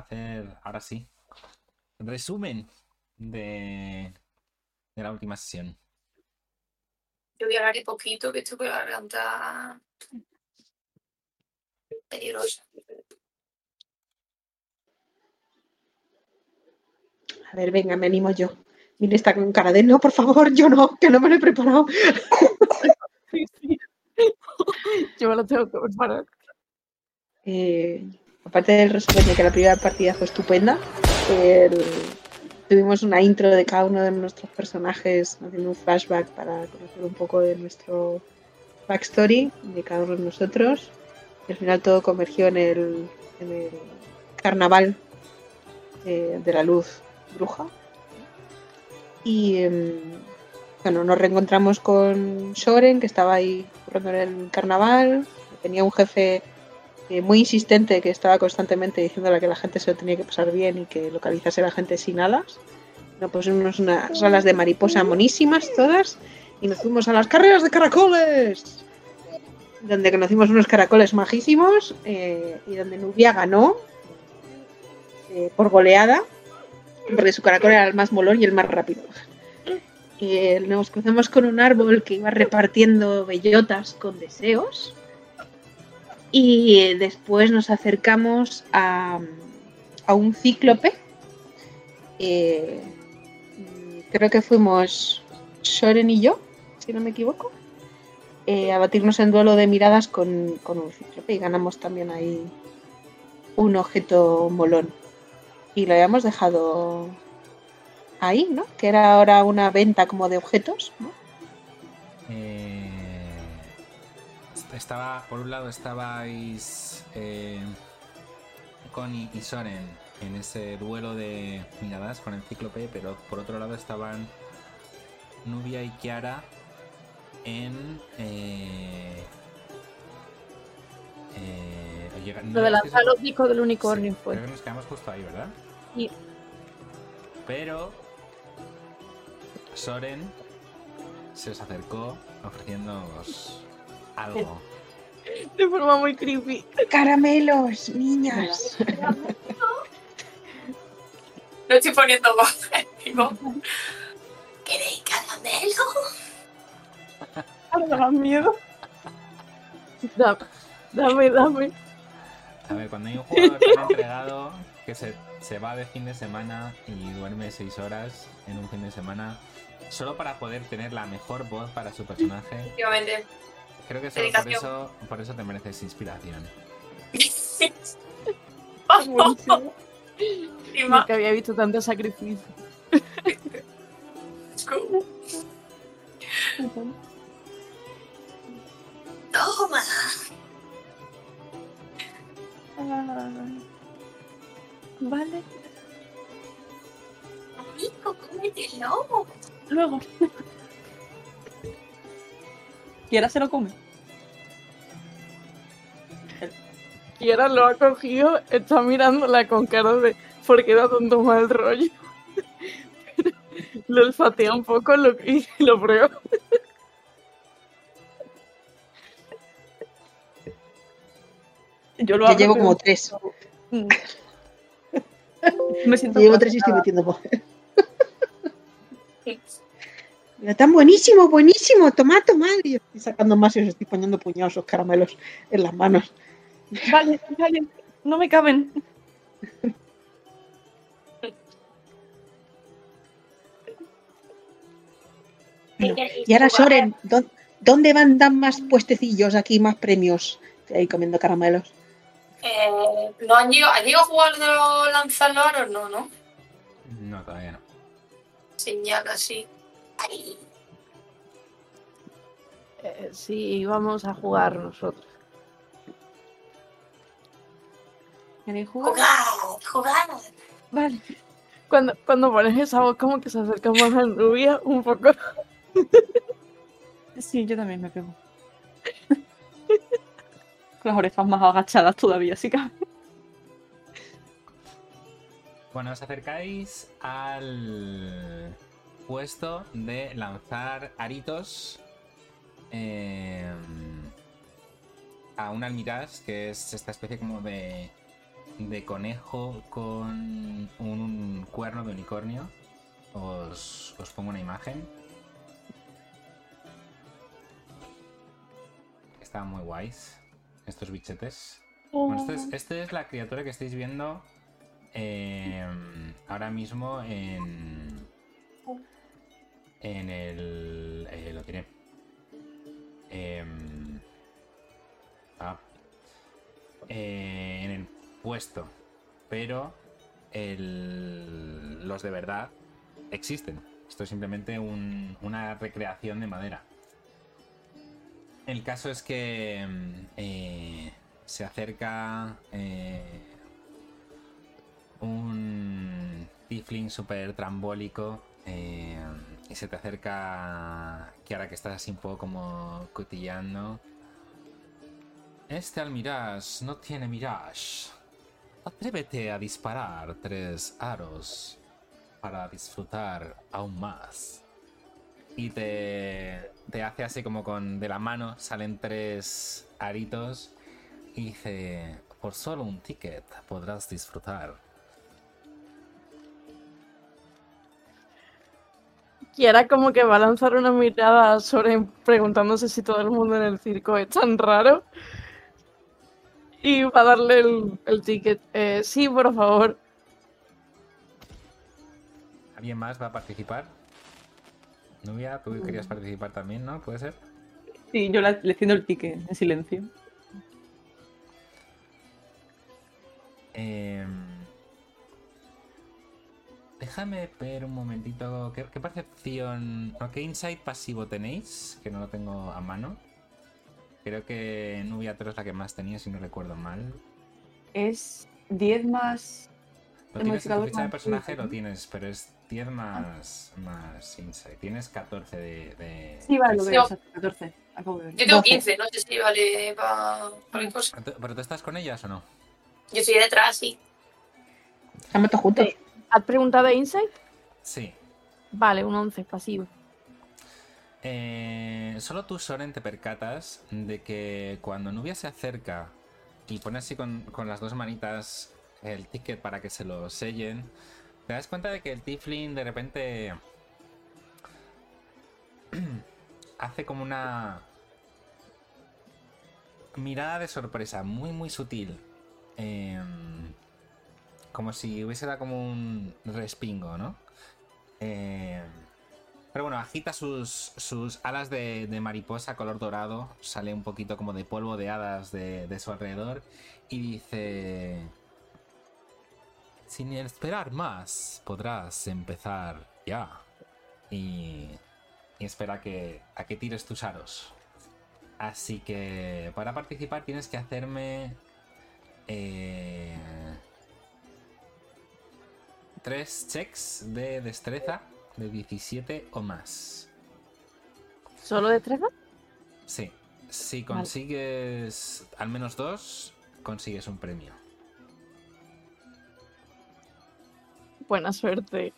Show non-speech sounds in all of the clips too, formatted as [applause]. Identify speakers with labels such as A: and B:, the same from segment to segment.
A: hacer ahora sí? Resumen de, de la última sesión.
B: Yo voy a hablar y poquito, que estoy con la garganta peligrosa.
C: A ver, venga, me animo yo. Mire, está con cara de no, por favor, yo no, que no me lo he preparado. [laughs]
D: Yo me lo tengo que preparar.
C: Eh, aparte del resumen de que la primera partida fue estupenda, tuvimos una intro de cada uno de nuestros personajes, haciendo un flashback para conocer un poco de nuestro backstory de cada uno de nosotros. Al final todo convergió en el, carnaval eh, de la luz bruja. Y em, bueno, nos reencontramos con Soren, que estaba ahí currando en el carnaval. Tenía un jefe eh, muy insistente que estaba constantemente diciéndole que la gente se lo tenía que pasar bien y que localizase a la gente sin alas. Nos pusimos unas alas de mariposa monísimas todas y nos fuimos a las carreras de caracoles, donde conocimos unos caracoles majísimos eh, y donde Nubia ganó eh, por goleada, porque su caracol era el más molón y el más rápido. Nos cruzamos con un árbol que iba repartiendo bellotas con deseos. Y después nos acercamos a, a un cíclope. Eh, creo que fuimos Soren y yo, si no me equivoco, eh, a batirnos en duelo de miradas con, con un cíclope y ganamos también ahí un objeto molón. Y lo habíamos dejado ahí, ¿no? Que era ahora una venta como de objetos, ¿no?
A: Eh, estaba, por un lado estabais eh, Connie y Soren en ese duelo de miradas con el cíclope, pero por otro lado estaban Nubia y Kiara en... Eh, eh,
D: Lo de lanzar los discos del unicornio
A: Sí,
D: fue.
A: Creo que nos quedamos justo ahí, ¿verdad?
D: Sí.
A: Pero Soren se os acercó ofreciéndoos algo.
D: De forma muy creepy.
C: Caramelos, niñas. [laughs]
B: No estoy poniendo voz. digo, ¿Queréis caramelo?
D: Ahora me da miedo. Da- Dame, dame.
A: A ver, cuando hay un jugador tan entregado que se, se va de fin de semana y duerme seis horas en un fin de semana solo para poder tener la mejor voz para su personaje,
B: Efectivamente.
A: Creo que solo por eso, por eso te mereces inspiración. [laughs]
D: Nunca había visto tanto sacrificio.
B: Toma.
D: Ah, Vale.
B: Amigo, cómetelo.
D: Luego.
E: Y ahora se lo come.
D: Y ahora lo ha cogido, está mirándola con cara de ¿por qué da tanto mal rollo? Lo olfatea un poco lo, y lo prueba.
E: Yo lo
C: Yo llevo
E: pero-
C: como tres.
E: Mm. Me siento
C: Yo llevo tres y estoy metiendo voz. Mira, tan buenísimo, buenísimo, tomad, tomad. Y yo estoy sacando más y os estoy poniendo puñados esos caramelos en las manos.
E: Vale, vale. No me caben.
C: Bueno, y ahora, Soren, ¿dó- ¿dónde van dan más puestecillos aquí, más premios? Ahí comiendo caramelos.
B: Eh, ¿No han llegado, ¿han llegado a jugar de los lanzallaros? No, ¿no?
A: No, todavía no.
B: Señal así.
D: Eh, sí, vamos a jugar nosotros.
E: ¿Queréis jugar?
B: jugad, jugad.
D: Vale. Cuando, cuando pones esa voz como que se acerca más a Nubia un poco.
E: Sí, yo también me pego. Con [laughs] las orejas más agachadas todavía, así que.
A: Bueno, os acercáis al puesto de lanzar aritos. eh, a un almirage, que es esta especie como de, de conejo con un cuerno de unicornio. Os, os pongo una imagen. Están muy guays estos bichetes. Bueno, este es, este es la criatura que estáis viendo eh, ahora mismo en. En el. eh, lo diré. Em, ah, eh, en el puesto. Pero los de verdad existen. Esto es simplemente un- una recreación de madera. El caso es que mm, eh, se acerca un tiefling super trambólico eh, y se te acerca Kiara que estás así un poco como cotillando. Este almirage no tiene mirage. Atrévete a disparar tres aros para disfrutar aún más. Y te, te hace así como con de la mano, salen tres aritos y dice, por solo un ticket podrás disfrutar.
D: Kiara como que va a lanzar una mirada sobre preguntándose si todo el mundo en el circo es tan raro. Y va a darle el, el ticket. Eh, sí, por favor.
A: ¿Alguien más va a participar? Nubia, tú querías participar también, ¿no? ¿Puede ser?
E: Sí, yo la- le extiendo el ticket en silencio.
A: Em, déjame ver un momentito. ¿Qué, qué percepción. No, ¿Qué insight pasivo tenéis? Que no lo tengo a mano. Creo que Nubia 3 es la que más tenía, si no recuerdo mal.
E: Es 10 más.
A: Lo tienes en tu ficha de personaje, lo tienes, pero es 10 más, más insight. Tienes 14 de. de
E: Sí, vale, lo veo, exacto, 14. Acabo de ver.
B: Yo tengo
C: 12.
B: 15, no sé si vale para cualquier cosa.
A: ¿Pero pero tú estás con ellas o no?
B: Yo estoy detrás, sí.
C: Estamos todos juntos.
D: Sí. ¿Has preguntado de Insight?
A: Sí.
D: Vale, un 11 pasivo.
A: Eh, solo tú, Soren, te percatas de que cuando Nubia se acerca y pone así con, con las dos manitas el ticket para que se lo sellen, te das cuenta de que el Tiflin de repente [clears throat] hace como una mirada de sorpresa muy, muy sutil. Em, como si hubiese dado como un respingo, ¿no? Em, pero bueno, agita sus, sus alas de, de mariposa color dorado, sale un poquito como de polvo de hadas de, de su alrededor y dice... Sin esperar más, podrás empezar ya. Y, y espera que, a que tires tus aros. Así que para participar tienes que hacerme... eh, tres checks de destreza de 17 o más.
D: ¿Solo de 13?
A: Sí. Si consigues al menos dos, consigues un premio.
D: Buena suerte.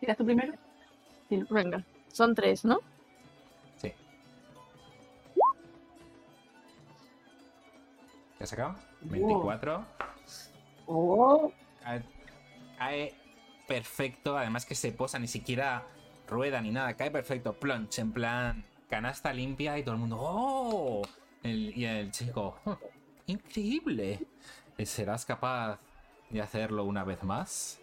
E: ¿Tiras tú primero?
D: Venga, son tres, ¿no?
A: Sí. ¿Qué has sacado? 24.
E: Oh,
A: Cae, cae perfecto. Además que se posa, ni siquiera rueda ni nada. Cae perfecto. Plunch, en plan canasta limpia y todo el mundo. ¡Oh! El- y el chico. "Oh, ¡Increíble! ¿Serás capaz de hacerlo una vez más?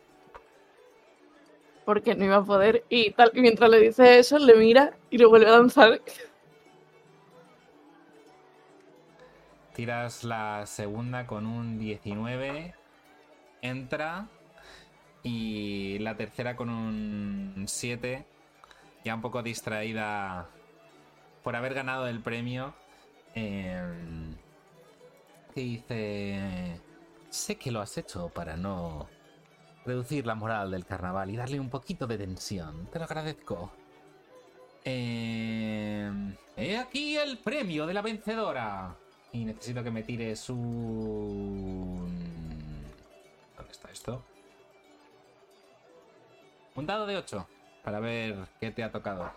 D: Porque no iba a poder. Y tal, y mientras le dice eso, le mira y lo vuelve a lanzar.
A: Tiras la segunda con un 19. Entra. Y la tercera con un 7. Ya un poco distraída por haber ganado el premio. Que dice... Sé que lo has hecho para no reducir la moral del carnaval y darle un poquito de tensión. Te lo agradezco. Eh, he aquí el premio de la vencedora. Y necesito que me tires un... ¿Dónde está esto? Un dado de 8 para ver qué te ha tocado.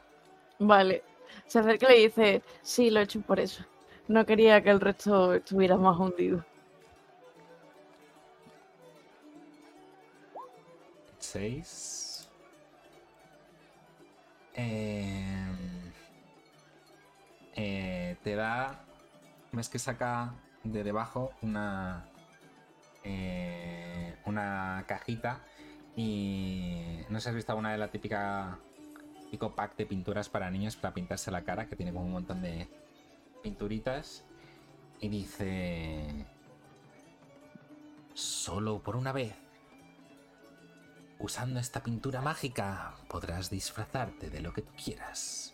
D: Vale. Se acerca y le dice, sí, lo he hecho por eso. No quería que el resto estuviera más hundido.
A: 6. Eh, eh, te da. Ves que saca de debajo una. eh, una cajita. Y. No sé si has visto alguna de la típica. Típico pack de pinturas para niños para pintarse la cara, que tiene como un montón de pinturitas. Y dice. Solo por una vez. Usando esta pintura mágica podrás disfrazarte de lo que tú quieras.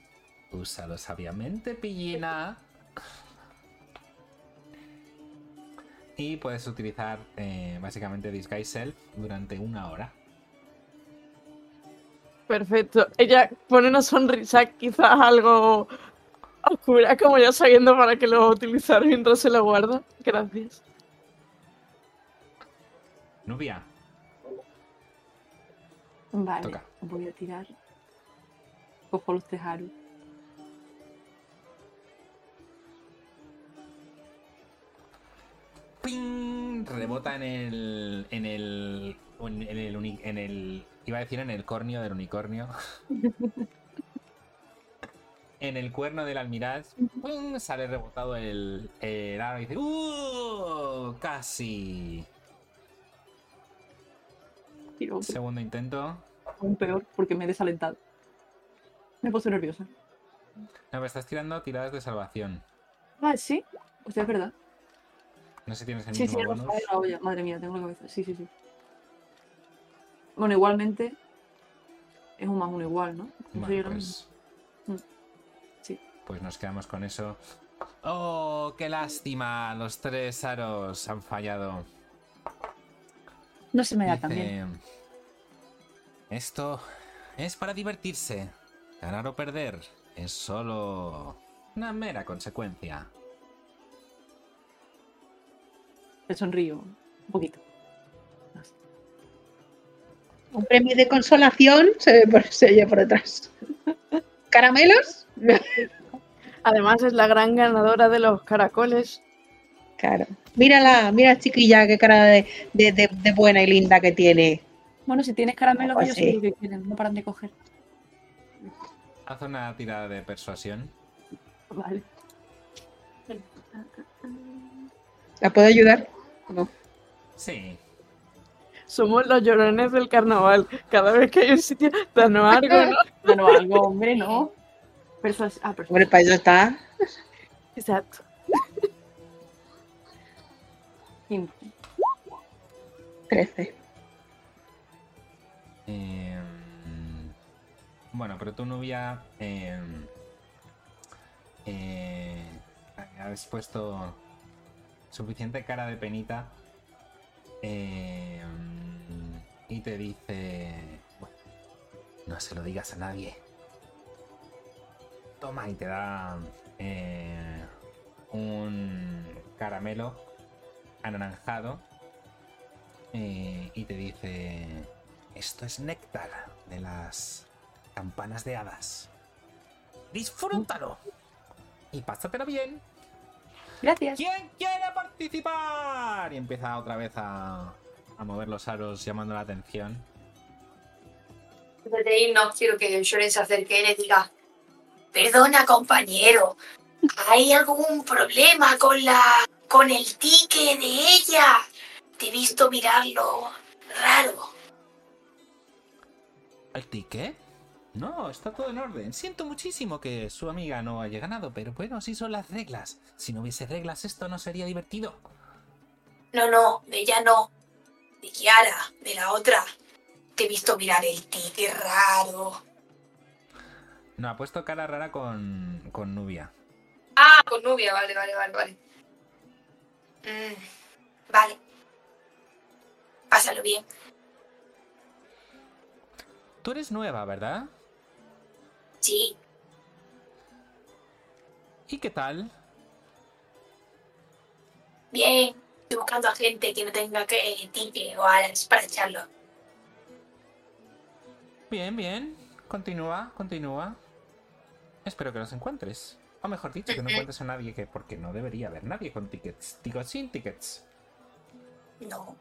A: Úsalo sabiamente, pillina. Y puedes utilizar eh, básicamente Disguise Self durante una hora.
D: Perfecto. Ella pone una sonrisa quizás algo oscura, como ya sabiendo para qué lo va a utilizar mientras se lo guarda. Gracias.
A: Nubia,
E: Vale,
A: Toca.
E: voy a tirar. Cojo los tejaros.
A: ¡Ping! rebota en el. en el. en el, uni- en el. iba a decir en el cornio del unicornio. en el cuerno del almiraz. sale rebotado el. el aro y dice. ¡Uh! Casi.
E: Tiro.
A: Segundo intento.
E: aún peor porque me he desalentado. Me he puesto nerviosa.
A: No, me estás tirando tiradas de salvación.
E: Ah, sí. Hostia, es verdad.
A: No sé si tienes el
E: Sí, sí,
A: mismo
E: el
A: bonus.
E: Rafael la olla. Madre mía, tengo la cabeza. Sí, sí, sí. Bueno, igualmente es un más uno igual, ¿no?
A: Pues,
E: Mm. Sí.
A: pues nos quedamos con eso. ¡Oh, qué lástima! Los tres aros han fallado.
E: No se me da tan bien.
A: Esto es para divertirse. Ganar o perder es solo una mera consecuencia.
E: Te sonrío un poquito.
C: Un premio de consolación se ve por, se oye por detrás. [laughs] ¿Caramelos?
D: Además es la gran ganadora de los caracoles.
C: Claro. Mírala, mira chiquilla, qué cara de, de- de- de buena y linda que tiene.
E: Bueno, si tienes caramelos,
C: Pues
E: ellos
C: sí.
E: sí lo que quieren, no paran de coger.
A: Haz una tirada de persuasión.
E: Vale.
C: ¿La puedo ayudar? No.
A: Sí.
D: Somos los llorones del carnaval. Cada vez que hay un sitio, danos [laughs] algo, ¿no?
E: No, no, algo, hombre, no. Persuas- ah, persuas-
C: Hombre, para eso está.
D: Exacto.
C: 13.
A: Eh, bueno, pero tu novia eh, eh, has puesto suficiente cara de penita eh, y te dice, "Bueno, no se lo digas a nadie. Toma y te da eh, un caramelo anaranjado eh, y te dice, esto es néctar de las campanas de hadas. Disfrútalo y pásatelo bien.
E: Gracias.
A: ¿Quién quiere participar? Y empieza otra vez a, a mover los aros llamando la atención.
B: Antes de irnos, quiero que Shoren se acerque y le diga: Perdona, compañero, ¿hay algún problema con la. con el ticket de ella? Te he visto mirarlo raro.
A: ¿El ticket? No, está todo en orden. Siento muchísimo que su amiga no haya ganado, pero bueno, así son las reglas. Si no hubiese reglas, esto no sería divertido.
B: No, no, de ella no. De Kiara, de la otra. Te he visto mirar el ticket raro.
A: No, ha puesto cara rara con, con Nubia.
B: Ah, con Nubia, vale, vale, vale, vale. Mm, vale. Pásalo bien.
A: Tú eres nueva, ¿verdad?
B: Sí,
A: ¿Y qué tal?
B: bien. Estoy buscando a gente que no tenga que o alas para echarlo.
A: Bien, bien. Continúa, continúa. Espero que los encuentres. O mejor dicho, que no [laughs] encuentres a nadie que... Porque no debería haber nadie con tickets. Digo, sin tickets.
B: No.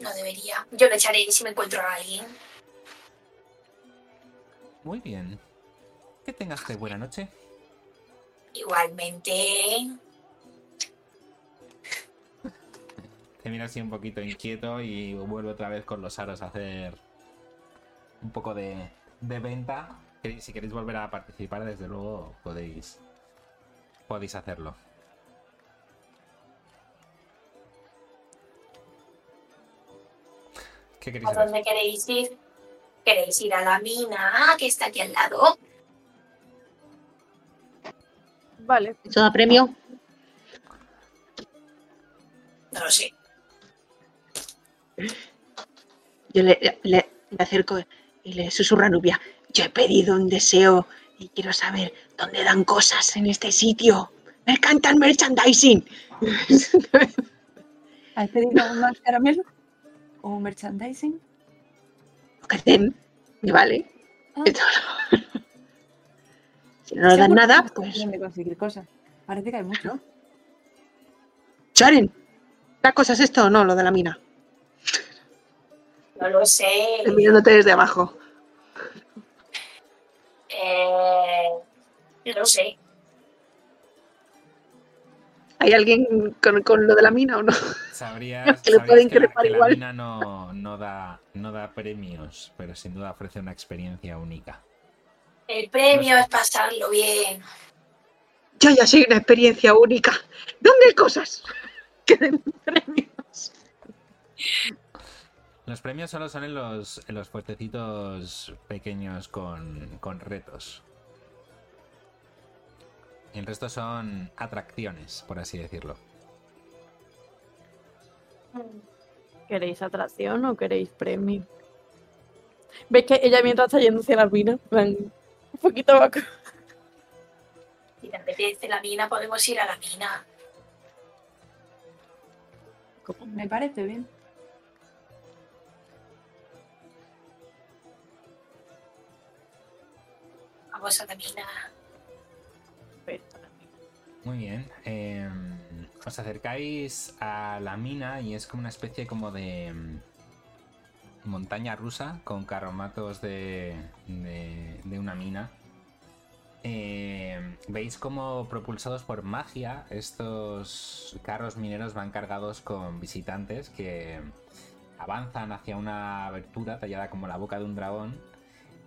B: No debería. Yo lo echaré si me encuentro a alguien.
A: Muy bien. Que tengas de buena noche.
B: Igualmente.
A: Te mira así un poquito inquieto y vuelve otra vez con los aros a hacer un poco de, de venta. Si queréis volver a participar, desde luego podéis, podéis hacerlo. ¿Qué queréis
B: ¿A
A: hacer?
B: dónde queréis ir? ¿Queréis ir a la mina que está aquí al lado?
D: Vale.
C: ¿Eso da premio?
B: No lo sé.
C: Yo le, le- le acerco y le susurro a Nubia. Yo he pedido un deseo y quiero saber dónde dan cosas en este sitio. Me encanta el merchandising.
E: ¿Has pedido más caramelo? ¿O merchandising?
C: Que den, me vale.
E: Ah.
C: No. Si no nos dan nada,
E: es
C: pues.
E: conseguir cosas. Parece que hay mucho.
C: Charen, ¿da cosas esto o no, lo de la mina?
B: No lo sé.
C: Estoy mirándote desde abajo.
B: Eh, no lo sé.
C: ¿Hay alguien con, con lo de la mina o no?
A: Sabrías, [laughs]
C: Que le
A: sabrías
C: pueden
A: que, la, que la mina no, no, da, no da premios, pero sin duda ofrece una experiencia única.
B: El premio es pasarlo bien.
C: Yo ya soy una experiencia única. ¿Dónde hay cosas? Que den premios.
A: Los premios solo son en los, en los fuertecitos pequeños con, con retos. Y el resto son atracciones, por así decirlo.
D: ¿Queréis atracción o queréis premio? ¿Veis que ella mientras está yendo hacia la mina? Un poquito abajo.
B: Si te apetece la mina, podemos ir a la mina.
E: Me parece bien.
B: Vamos a la mina.
A: Muy bien. eh, os acercáis a la mina y es como una especie como de mm, montaña rusa con carromatos de, de, de una mina. Eh, Veis como propulsados por magia estos carros mineros van cargados con visitantes que avanzan hacia una abertura tallada como la boca de un dragón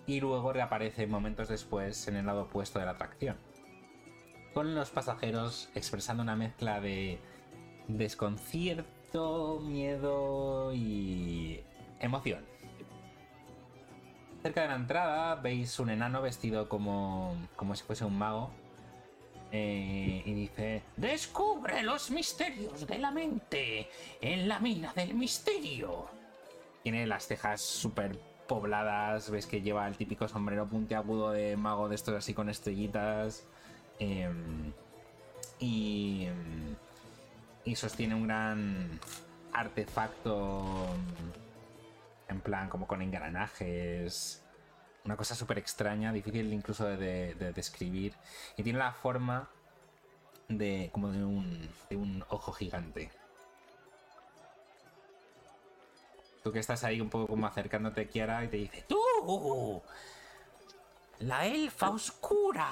A: y luego reaparece momentos después en el lado opuesto de la atracción con los pasajeros expresando una mezcla de desconcierto, miedo y emoción. Cerca de la entrada veis un enano vestido como, como si fuese un mago eh, y dice, descubre los misterios de la mente en la mina del misterio. Tiene las cejas súper pobladas, ves que lleva el típico sombrero puntiagudo de mago de estos así con estrellitas. Em, y, y sostiene un gran artefacto en plan como con engranajes. Una cosa súper extraña, difícil incluso de, de- de describir. Y tiene la forma de como de un, de un ojo gigante. Tú que estás ahí un poco como acercándote, Kiara, y te dice, ¡Tú! La elfa oscura.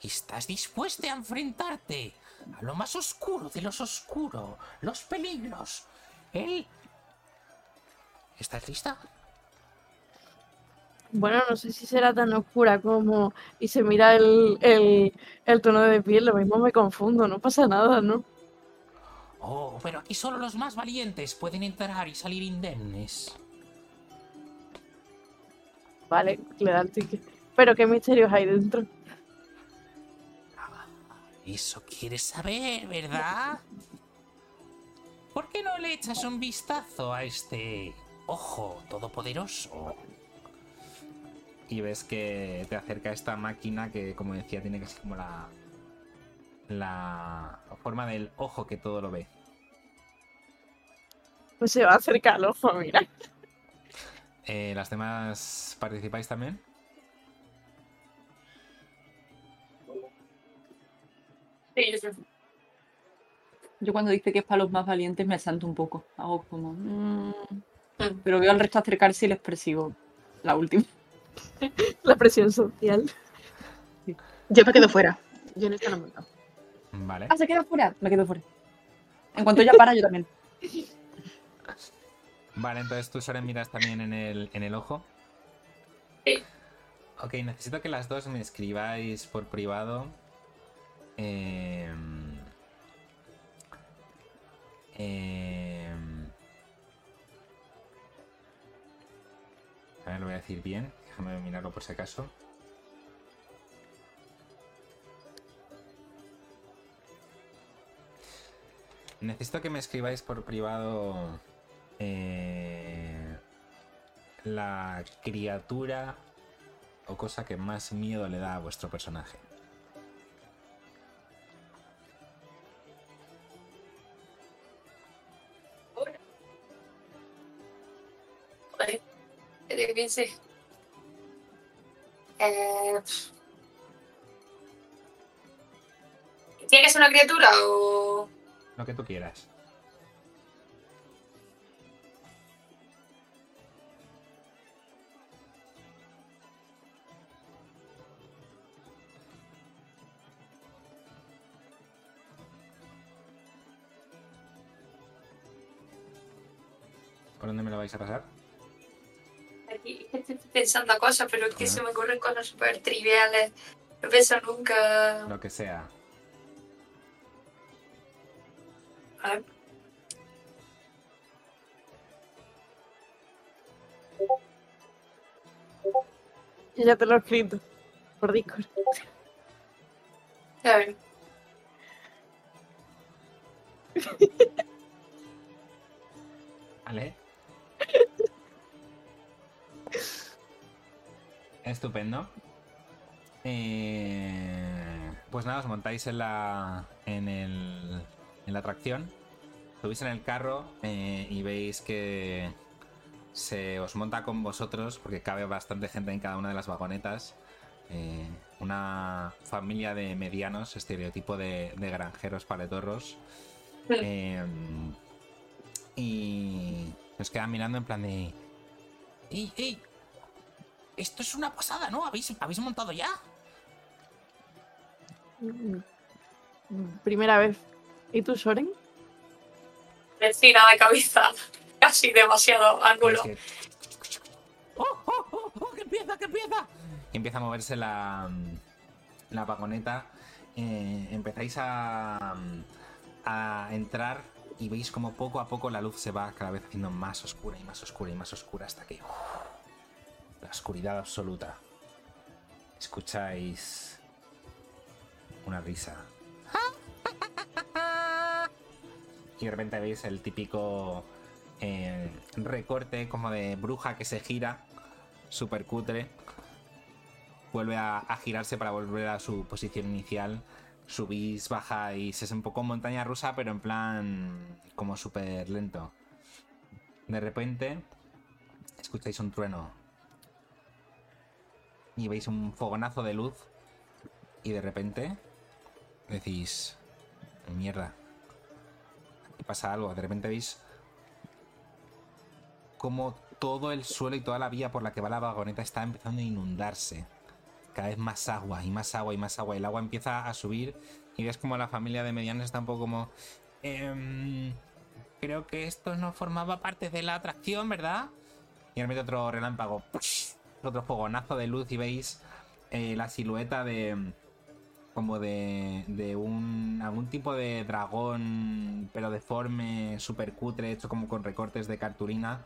A: ¿Estás dispuesta a enfrentarte a lo más oscuro de los oscuros, los peligros? El... ¿Estás lista?
D: Bueno, no sé si será tan oscura como... Y se mira el, el, el tono de piel, lo mismo me confundo, no pasa nada, ¿no?
A: Oh, pero aquí solo los más valientes pueden entrar y salir indemnes.
D: Vale, le da el ticket. Pero qué misterios hay dentro.
A: Eso quieres saber, ¿verdad? ¿Por qué no le echas un vistazo a este ojo todopoderoso? Y ves que te acerca esta máquina que, como decía, tiene que ser como la. la forma del ojo que todo lo ve.
D: Pues se va a acercar al ojo, mira.
A: Eh, ¿Las demás participáis también?
B: Sí, yo sé.
E: Yo cuando dice que es para los más valientes me santo un poco. Hago como... mm.
B: Mm.
E: Pero veo al resto acercarse y les persigo. La última.
D: La presión social.
C: Yo me quedo fuera. Yo en esto no me.
A: Vale.
E: Ah, se queda fuera. Me quedo fuera. En cuanto ella para, yo también.
A: Vale, entonces tú, Soren, miras también en el, en el ojo.
B: Sí.
A: Ok, necesito que las dos me escribáis por privado. Em, em, a ver, lo voy a decir bien. Déjame mirarlo por si acaso. Necesito que me escribáis por privado eh, la criatura o cosa que más miedo le da a vuestro personaje.
B: ¿Qué piense? Eh... ¿Tiene una criatura o...?
A: Lo que tú quieras. ¿Por dónde me lo vais a pasar?
B: Aquí [laughs] pensando cosas, pero es que se me ocurren cosas súper triviales. No pienso nunca...
A: Lo que sea.
B: A ver.
D: Yo ya te lo he escrito. Por Discord.
B: A ver. [laughs]
A: Vale. Estupendo. Eh, pues nada, os montáis en la. en el. en la atracción. Subís en el carro eh, y veis que se os monta con vosotros, porque cabe bastante gente en cada una de las vagonetas. Eh, una familia de medianos, estereotipo de, de granjeros paletorros. Eh, y nos quedan mirando en plan de. ¡Ey, ey! Esto es una pasada, ¿no? ¿Habéis, ¿habéis montado ya?
D: Primera vez. ¿Y tú, Soren?
B: Encina de cabeza. [laughs] Casi demasiado ángulo.
A: Es que- ¡Oh, oh, oh, oh! ¡Que empieza, que empieza! Y empieza a moverse la, la vagoneta. Eh, empezáis a, a entrar y veis como poco a poco la luz se va cada vez haciendo más oscura y más oscura y más oscura hasta que la oscuridad absoluta. Escucháis una risa. [laughs] Y de repente veis el típico eh, recorte como de bruja que se gira, super cutre. Vuelve a, a girarse para volver a su posición inicial. Subís, bajáis, es un poco montaña rusa, pero en plan como súper lento. De repente escucháis un trueno y veis un fogonazo de luz y de repente decís, mierda, aquí pasa algo. De repente veis como todo el suelo y toda la vía por la que va la vagoneta está empezando a inundarse. Cada vez más agua y más agua y más agua. El agua empieza a subir y ves como la familia de medianos está un poco como... "Em, creo que esto no formaba parte de la atracción, ¿verdad? Y de repente otro relámpago. Otro fogonazo de luz y veis eh, la silueta de... Como de, de un algún tipo de dragón, pero deforme, super cutre, hecho como con recortes de cartulina,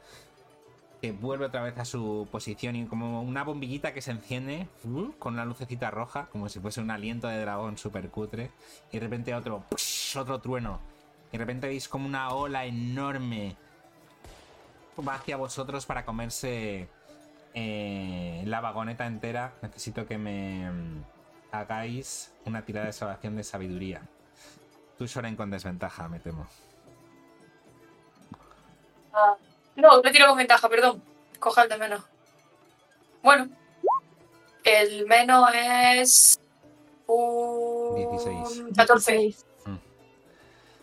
A: que vuelve otra vez a su posición y como una bombillita que se enciende uh, con una lucecita roja, como si fuese un aliento de dragón super cutre, y de repente otro, ¡push! otro trueno, y de repente veis como una ola enorme va hacia vosotros para comerse eh, la vagoneta entera. Necesito que me mm, hagáis una tirada de salvación de sabiduría. Tú, Soren, con desventaja, me temo.
B: Ah, no, no tiro con ventaja, perdón. Coja el de menos. Bueno. El menos es Un
A: 16.
B: 14.
D: 16.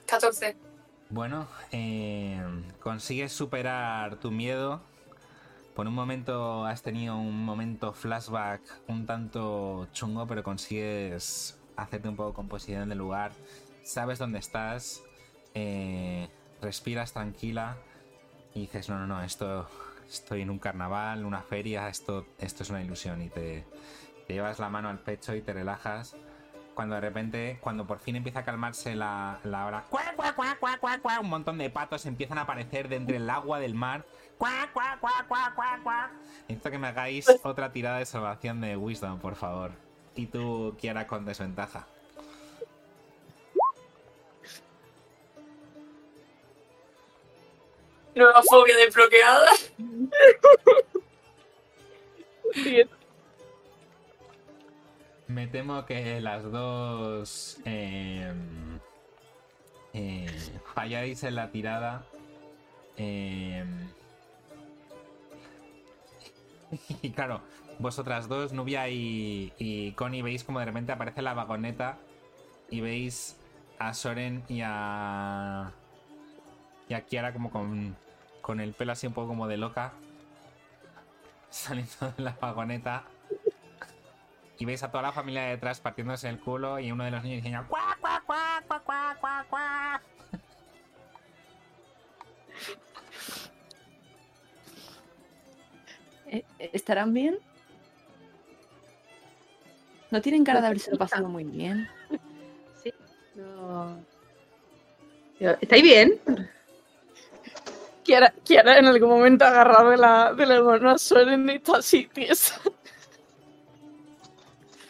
B: 14.
A: Bueno, eh, consigues superar tu miedo. Por un momento has tenido un momento flashback un tanto chungo, pero consigues hacerte un poco composición del lugar. Sabes dónde estás, eh, respiras tranquila y dices, no, no, no, esto estoy en un carnaval, una feria, esto, esto es una ilusión y te llevas la mano al pecho y te relajas cuando de repente, cuando por fin empieza a calmarse la, la hora, ¡cuá, cuá, cuá, cuá, cuá, cuá! un montón de patos empiezan a aparecer de entre el agua del mar. ¡Cuá, cuá, cuá, cuá, cuá, cuá! Necesito que me hagáis otra tirada de salvación de Wisdom, por favor. Y tú, Kiara, con desventaja.
B: Nueva fobia desbloqueada. [laughs]
A: Temo que las dos eh, eh, falláis en la tirada. Eh, [laughs] y claro, vosotras dos, Nubia y, y Connie, veis como de repente aparece la vagoneta y veis a Soren y a. y a Kiara como con, con el pelo así un poco como de loca [laughs] saliendo de la vagoneta. Y veis a toda la familia detrás partiéndose el culo y uno de los niños diciendo ¡Cuá, cuá, cuá, cuá, cuá, cuá, cuá". [laughs]
E: Eh, eh, ¿Estarán bien? No tienen cara de haberse pasado muy bien. [laughs]
C: Sí. No. Yo, ¿Estáis bien?
D: Kiara, Kiara en algún momento ha agarrado de la, de la mano a Soren y está así tiesa.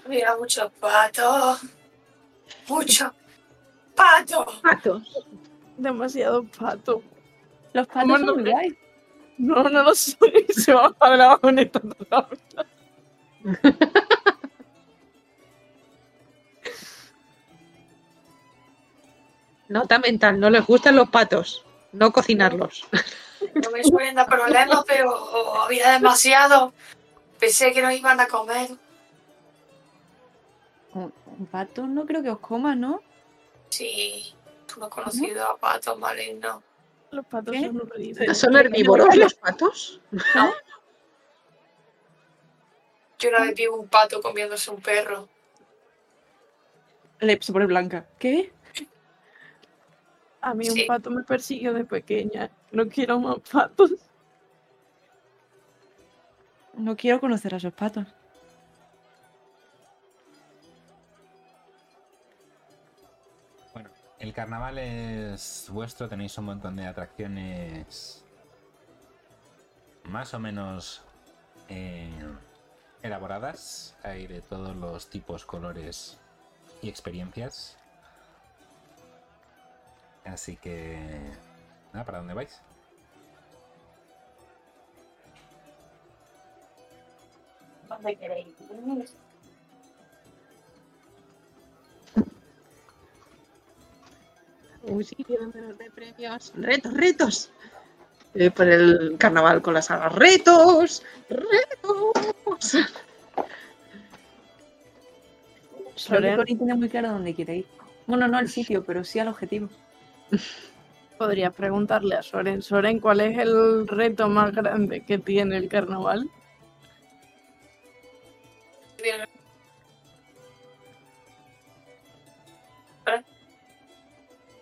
B: Mira, muchos patos. Muchos patos.
C: Patos.
D: Demasiado pato.
E: Los
D: ¿Cómo
E: patos
D: no?
E: son guays.
D: No, no lo sé. [laughs] Se baja de la vagoneta toda la [laughs] vez.
C: Nota mental, no les gustan los patos. No cocinarlos.
B: No me suelen dar problemas, pero había demasiado. Pensé que no iban a comer.
E: Un, un pato no creo que os coma, ¿no?
B: Sí, tú no has conocido a patos malignos.
D: Los patos
E: ¿Qué?
D: son horribles.
C: ¿Son herbívoros los patos?
B: Yo una vez vi un pato comiéndose un perro.
E: Le se pone blanca. ¿Qué?
D: A mí
B: Sí.
D: un pato me persiguió de pequeña. No quiero más patos.
E: No quiero conocer a esos patos.
A: El carnaval es vuestro, tenéis un montón de atracciones más o menos eh, elaboradas. Hay de todos los tipos, colores y experiencias. Así que... Nada, ¿para dónde vais?
B: ¿Dónde queréis?
C: Un sitio donde nos dé premios. Retos, retos. Eh, por el carnaval con las alas. ¡Retos! ¡Retos!
E: Connie tiene muy claro dónde quiere ir. Bueno, no el sitio, pero sí al objetivo.
D: podrías preguntarle a Soren. Soren, ¿cuál es el reto más grande que tiene el carnaval?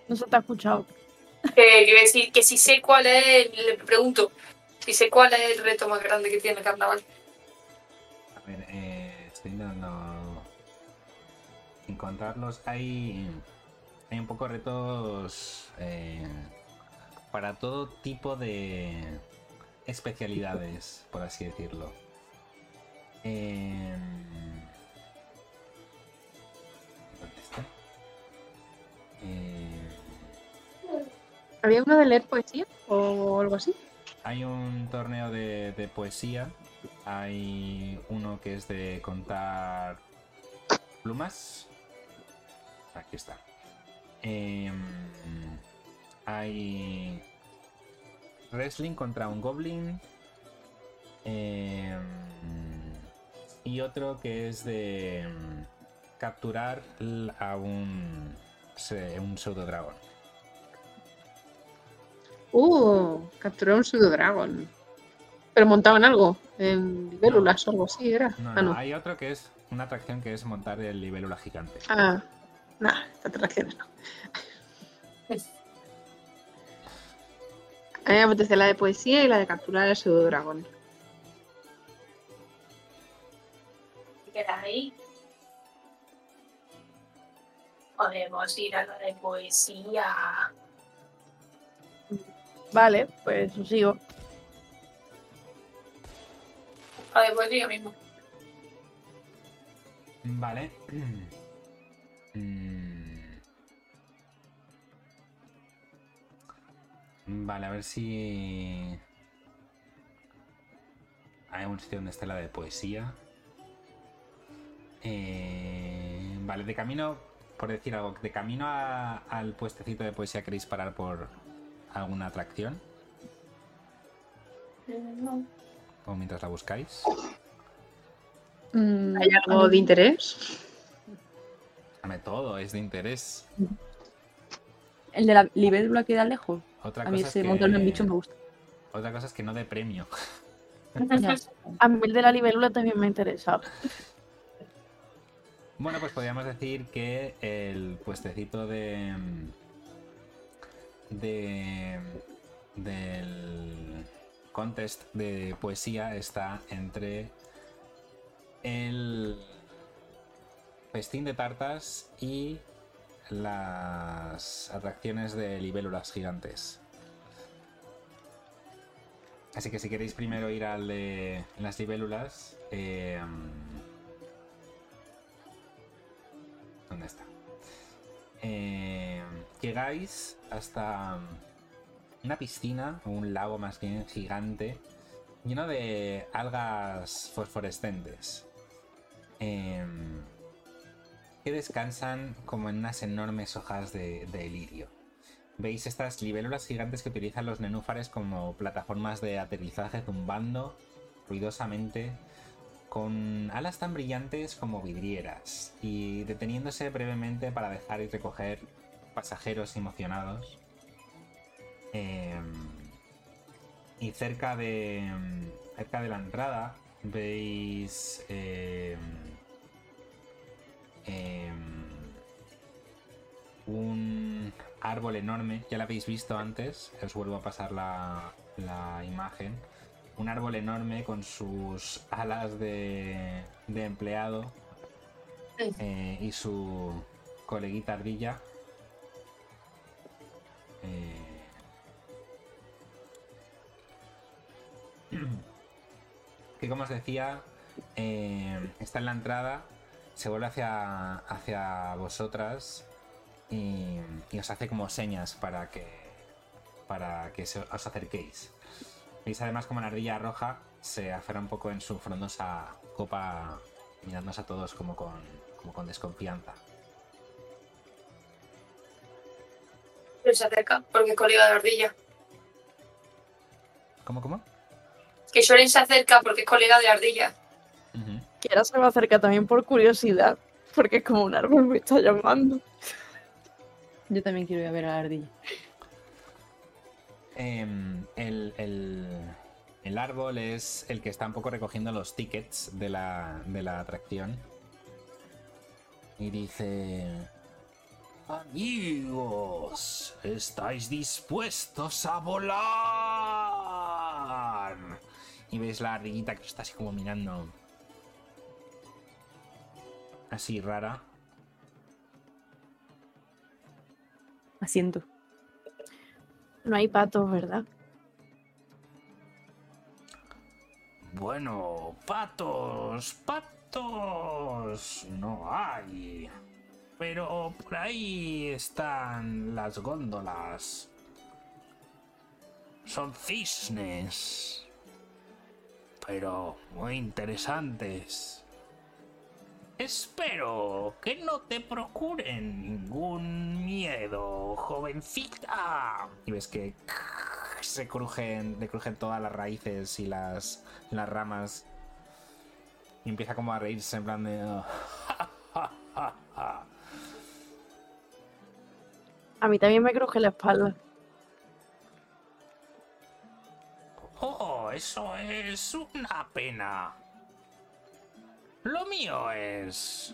D: No se te ha escuchado.
B: Que, que decir que si sé cuál es, le pregunto, si sé cuál es el reto más grande que tiene el carnaval.
A: A ver, eh, estoy intentando encontrarlos. Hay, hay un poco retos eh, para todo tipo de especialidades, por así decirlo. Em,
C: ¿Había uno de leer poesía o algo así?
A: Hay un torneo de, poesía. Hay uno que es de contar plumas. Aquí está. Em, hay wrestling contra un goblin. Em, y otro que es de capturar l- a un, un pseudo dragón.
C: Uh, capturó un pseudo dragón. Pero montado en algo, en libélulas o algo así, era.
A: No,
C: ah,
A: no,
C: no.
A: hay otro que es una atracción que es montar el libélula gigante.
C: Ah, nada, estas atracciones no. A mí me apetece la de poesía y la de capturar al pseudo dragón.
B: queda ahí. Podemos ir a la de poesía.
D: Vale, pues os sigo.
B: A la de poesía mismo.
A: Vale. [clears throat] Mm. Vale, a ver si. Hay un sitio donde esté la de poesía. Eh, Vale, de camino, por decir algo, de camino a- al puestecito de poesía, ¿queréis parar por alguna atracción?
B: No.
A: O mientras la buscáis.
C: Mm, ¿Hay algo de interés?
A: Dame todo, es de interés.
E: El de la libélula queda lejos.
A: Otra
E: A mí
A: cosa,
E: ese
A: es
E: montón de bichos me gusta.
A: Otra cosa es que no de premio.
D: A mí el de la libélula también me ha interesado.
A: Bueno, pues podríamos decir que el puestecito de. De. del contest de poesía está entre el festín de tartas y las atracciones de libélulas gigantes. Así que si queréis primero ir al de las libélulas, eh, ¿Dónde está? Eh, llegáis hasta una piscina, o un lago más bien gigante, lleno de algas fosforescentes. em, que descansan como en unas enormes hojas de, de lirio. Veis estas libélulas gigantes que utilizan los nenúfares como plataformas de aterrizaje zumbando ruidosamente con alas tan brillantes como vidrieras y deteniéndose brevemente para dejar y recoger pasajeros emocionados. Em, y cerca de, cerca de la entrada veis em, em, un árbol enorme, ya lo habéis visto antes, os vuelvo a pasar la, la imagen un árbol enorme con sus alas de, de empleado eh, y su coleguita ardilla. Eh, [clears throat] que como os decía, eh, está en la entrada, se vuelve hacia, hacia vosotras y, y os hace como señas para que, para que se- os acerquéis. Veis además como la ardilla roja se aferra un poco en su frondosa copa, mirándonos a todos como con, como con desconfianza.
B: Pero se acerca porque es colega de Ardilla.
A: ¿Cómo, cómo?
B: Que Shoren se acerca porque es colega de Ardilla.
A: Ujú.
D: Que ahora se me acerca también por curiosidad, porque es como un árbol me está llamando.
E: Yo también quiero ir a ver a la ardilla.
A: Em, el, el- el árbol es el que está un poco recogiendo los tickets de la, de la atracción. Y dice... Amigos, ¿estáis dispuestos a volar? Y veis la ardillita que está así como mirando. Así rara.
E: Asiento.
D: No hay patos, ¿verdad?
A: Bueno, patos, patos, no hay. Pero por ahí están las góndolas. Son cisnes. Pero muy interesantes. Espero que no te procuren ningún miedo, jovencita. Y ves que se crujen, le crujen todas las raíces y las, las ramas. Y empieza como a reírse en plan de...
D: A mí también me cruje la espalda.
A: Oh, eso es una pena. Lo mío es...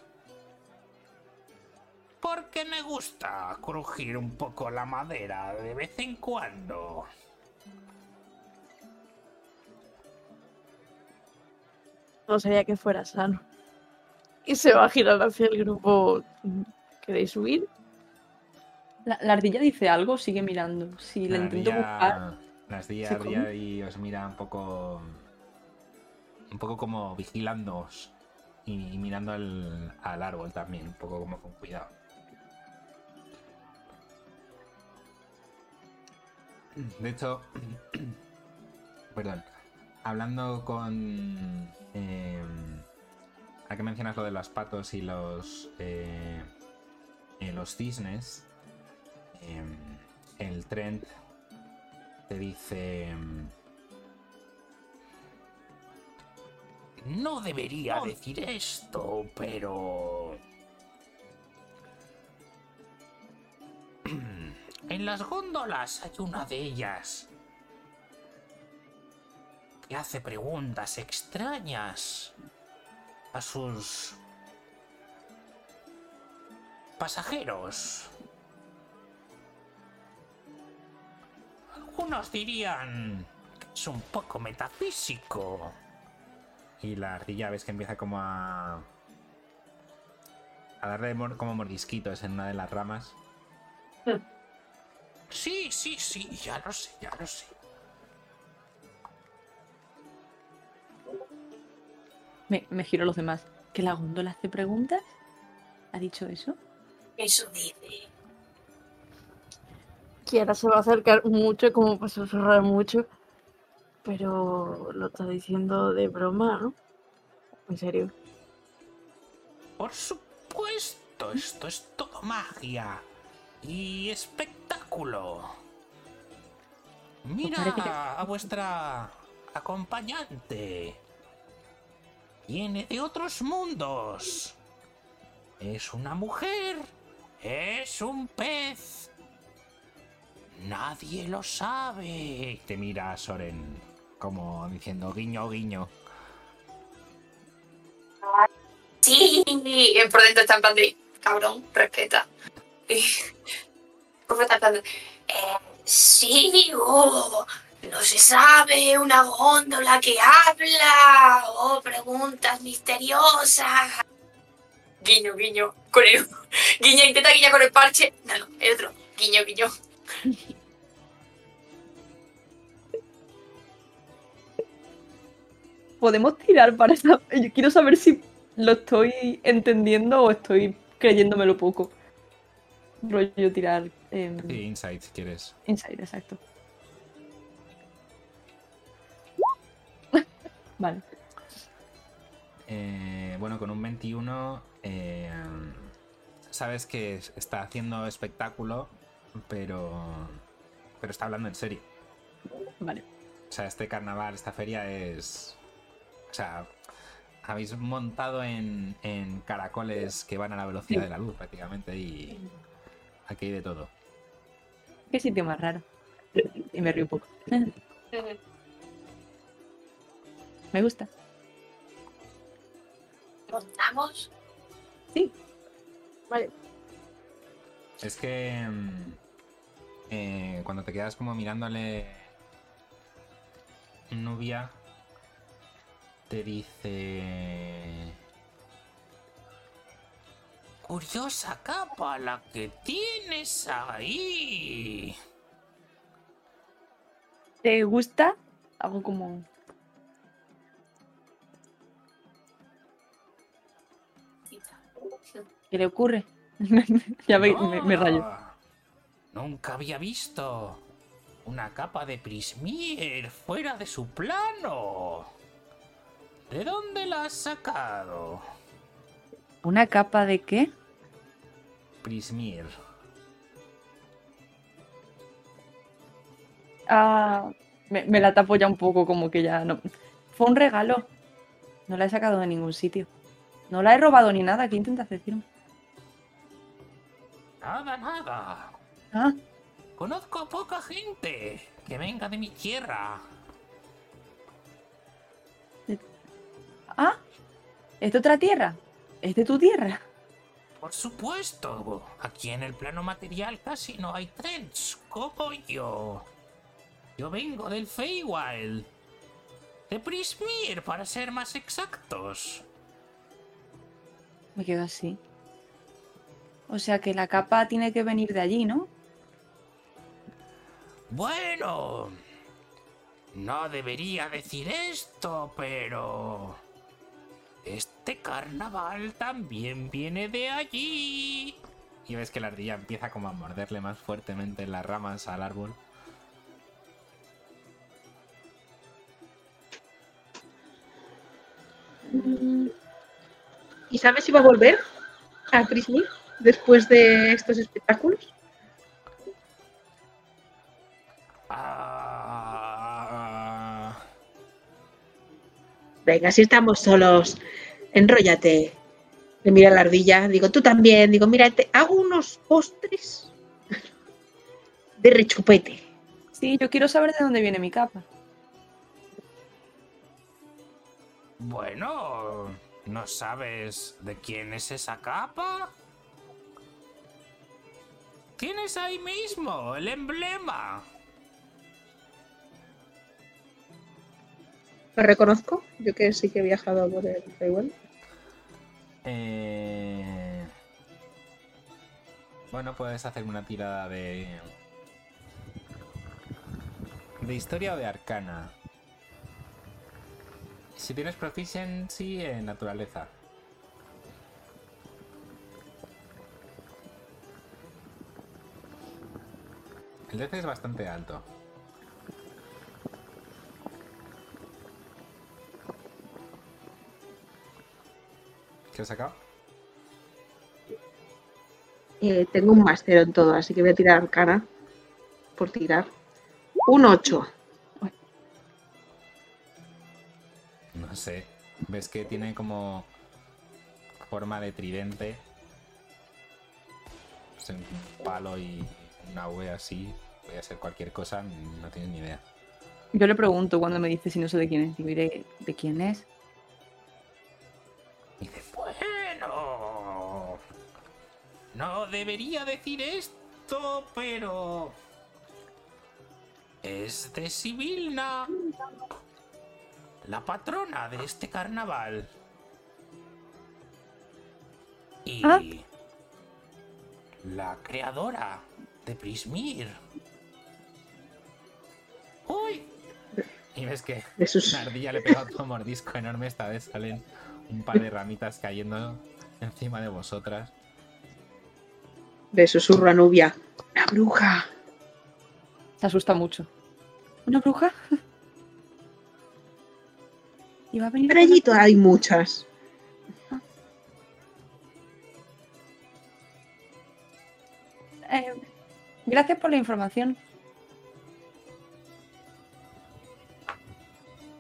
A: Porque me gusta crujir un poco la madera de vez en cuando.
D: No sabía que fuera sano. Y se va a girar hacia el grupo. ¿Queréis subir?
E: La, la ardilla dice algo, sigue mirando. Si le
A: La
E: intento
A: ardilla-
E: buscar.
A: La ardilla
E: ¿Se
A: ardilla y os mira un poco. Un poco como vigilándoos. Y, mirando al, al árbol también, un poco como con cuidado. De hecho, [clears throat] perdón, hablando con... Eh, a que mencionas lo de los patos y los... eh, eh, los cisnes, eh, el Trent te dice... No debería decir esto, pero... [clears throat] En las góndolas hay una de ellas que hace preguntas extrañas a sus pasajeros. Algunos dirían que es un poco metafísico. Y la ardilla ves que empieza como a... A darle mor- como mordisquitos en una de las ramas. [laughs] Sí, sí, sí, ya lo sé, ya lo sé.
E: Me, me giro a los demás. ¿Que la góndola hace preguntas? ¿Ha dicho eso?
B: Eso dice.
D: Kiara se va a acercar mucho, como para susurrar mucho. Pero lo está diciendo de broma, ¿no? En serio.
A: Por supuesto, esto es todo magia y espectáculo. Mira a vuestra acompañante. Viene de otros mundos. Es una mujer. Es un pez. Nadie lo sabe. Te mira Soren como diciendo guiño, guiño.
B: Sí, y por dentro está en plan de, cabrón, respeta. [laughs] Fuera está en plan eh, sí, oh, no se sabe, una góndola que habla, oh, preguntas misteriosas. Guiño, guiño, con el, [laughs] guiño, intenta guiñar con el parche. No, no, el otro, guiño, guiño.
E: Podemos tirar para esa. Yo quiero saber si lo estoy entendiendo o estoy creyéndomelo poco. Rollo tirar.
A: Sí, insight si quieres.
E: Inside, exacto. [laughs] vale.
A: Eh, bueno, con un 21 eh, sabes que es- está haciendo espectáculo, pero, pero está hablando en serio.
E: Vale.
A: O sea, este carnaval, esta feria es... O sea, habéis montado en, en caracoles que van a la velocidad
E: Sí.
A: de la luz prácticamente y aquí hay de todo.
E: Qué sitio más raro. Y me río un poco. [laughs] me gusta.
B: ¿Montamos?
D: Vale.
A: Es que mm, eh, cuando te quedas como mirándole Nubia te dice curiosa capa la que tienes ahí.
E: ¿Te gusta? Hago como. ¿Qué le ocurre? [laughs] ya me, me- me rayo.
A: Nunca había visto una capa de Prismier fuera de su plano. ¿De dónde la has sacado?
E: ¿Una capa de qué?
A: Prismier.
E: Ah, me, me la tapo ya un poco, como que ya no. Fue un regalo. No la he sacado de ningún sitio. No la he robado ni nada. ¿Qué intentas decirme?
A: Nada, nada.
E: Ah,
A: Conozco a poca gente que venga de mi tierra.
E: Ah, ¿es de otra tierra? ¿Es de tu tierra?
A: Por supuesto, aquí en el plano material casi no hay trends como yo. Yo vengo del Feywild. De Prismir, para ser más exactos.
E: Me quedo así. O sea que la capa tiene que venir de allí, ¿no?
A: Bueno, no debería decir esto, pero... Este carnaval también viene de allí. Y ves que la ardilla empieza como a morderle más fuertemente en las ramas al árbol.
C: ¿Y sabes si va a volver a Prismir después de estos espectáculos? Venga, si estamos solos, enróllate. Le mira la ardilla, digo, tú también. Digo, mira, te hago unos postres de rechupete.
E: Sí, yo quiero saber de dónde viene mi capa.
A: bueno, ¿no sabes de quién es esa capa? Tienes ahí mismo el emblema.
C: Lo reconozco, yo que sí que he viajado por el Feywild.
A: Eh... Bueno, puedes hacerme una tirada de. de historia o de arcana. Si tienes proficiency en naturaleza. El DC es bastante alto. ¿Qué has sacado?
C: Eh, tengo un máster en todo, así que voy a tirar arcana por tirar. Un 8.
A: No sé. Ves que tiene como forma de tridente. Un palo y una V así. Puede ser cualquier cosa, no tienes ni idea.
E: Yo le pregunto cuando me dice si no sé de quién es. Digo, ¿de, de quién es?
A: Y dice, bueno. No debería decir esto, pero... Es de Sibilna. La patrona de este carnaval. Y...
E: Ah.
A: La creadora de Prismir. ¡Uy! Y ves que
C: De sus...
A: una ardilla le pega otro mordisco enorme. Esta vez salen un par de ramitas cayendo encima de vosotras.
C: De susurro a Nubia. ¡La bruja!
E: Se asusta mucho. ¿Una bruja? ¿Y va a venir
C: Pero allí todavía hay muchas.
E: Eh, gracias por la información.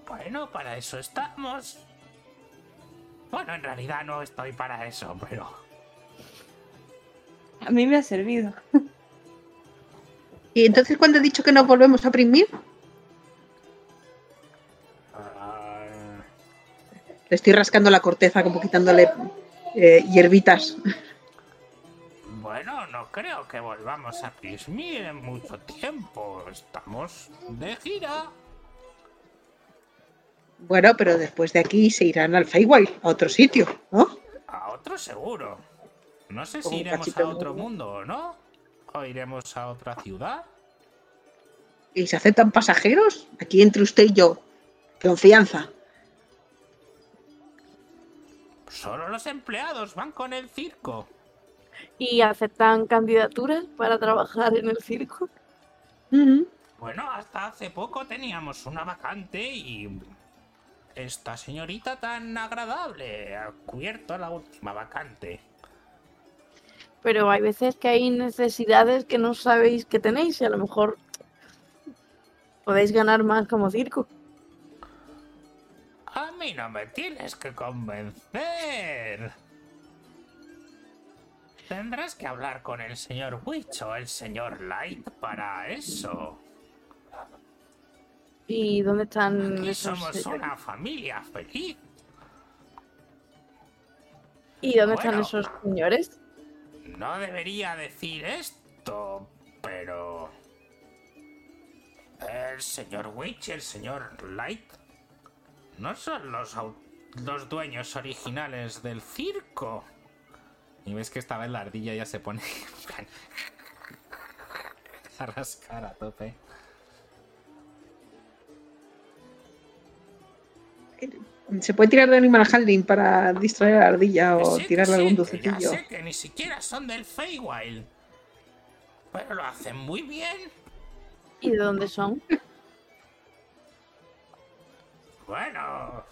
A: Bueno, para eso estamos. Bueno, en realidad no estoy para eso, pero...
E: A mí me ha servido.
C: ¿Y entonces cuando he dicho que nos volvemos a Prismir?
A: ah,
C: Le estoy rascando la corteza, como quitándole eh, hierbitas.
A: bueno, no creo que volvamos a Prismir en mucho tiempo. Estamos de gira.
C: Bueno, pero después de aquí se irán al Feywild, a otro sitio, ¿no?
A: A otro seguro. No sé si iremos a otro mundo o no. O iremos a otra ciudad.
C: ¿Y se aceptan pasajeros? Aquí entre usted y yo. Confianza.
A: Solo los empleados van con el circo.
D: ¿Y aceptan candidaturas para trabajar en el circo?
A: Bueno, hasta hace poco teníamos una vacante y esta señorita tan agradable ha cubierto la última vacante.
D: Pero hay veces que hay necesidades que no sabéis que tenéis y a lo mejor podéis ganar más como circo.
A: A mí no me tienes que convencer.
F: Tendrás que hablar con el señor Witch o el señor Light para eso.
D: ¿Y dónde están
F: Aquí
D: esos
F: somos una familia feliz.
D: ¿Y dónde están esos señores?
F: No debería decir esto, pero... El señor Witch y el señor Light no son los, los dueños originales del circo.
A: Y ves que esta vez la ardilla ya se pone [laughs] [laughs] a rascar a tope.
C: ¿Se puede tirar de Animal Handling para distraer a la ardilla o tirarle
F: sí,
C: algún
F: Ya
C: dulcecillo?
F: sé que ni siquiera son del Feywild. Pero lo hacen muy bien.
D: ¿Y de dónde son?
F: Bueno,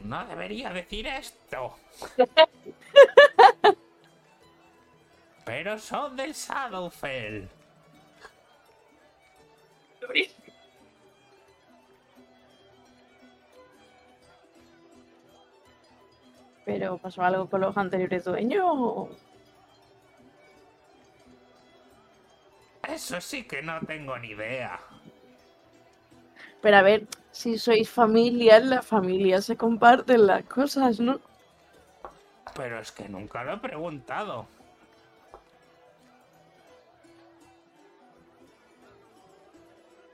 F: no debería decir esto. [laughs] Pero son del Shadowfell.
D: ¿Pero pasó algo con los anteriores dueños?
F: Eso sí que no tengo ni idea.
D: Pero a ver, si sois familia, en la familia se comparten las cosas, ¿no?
F: Pero es que nunca lo he preguntado.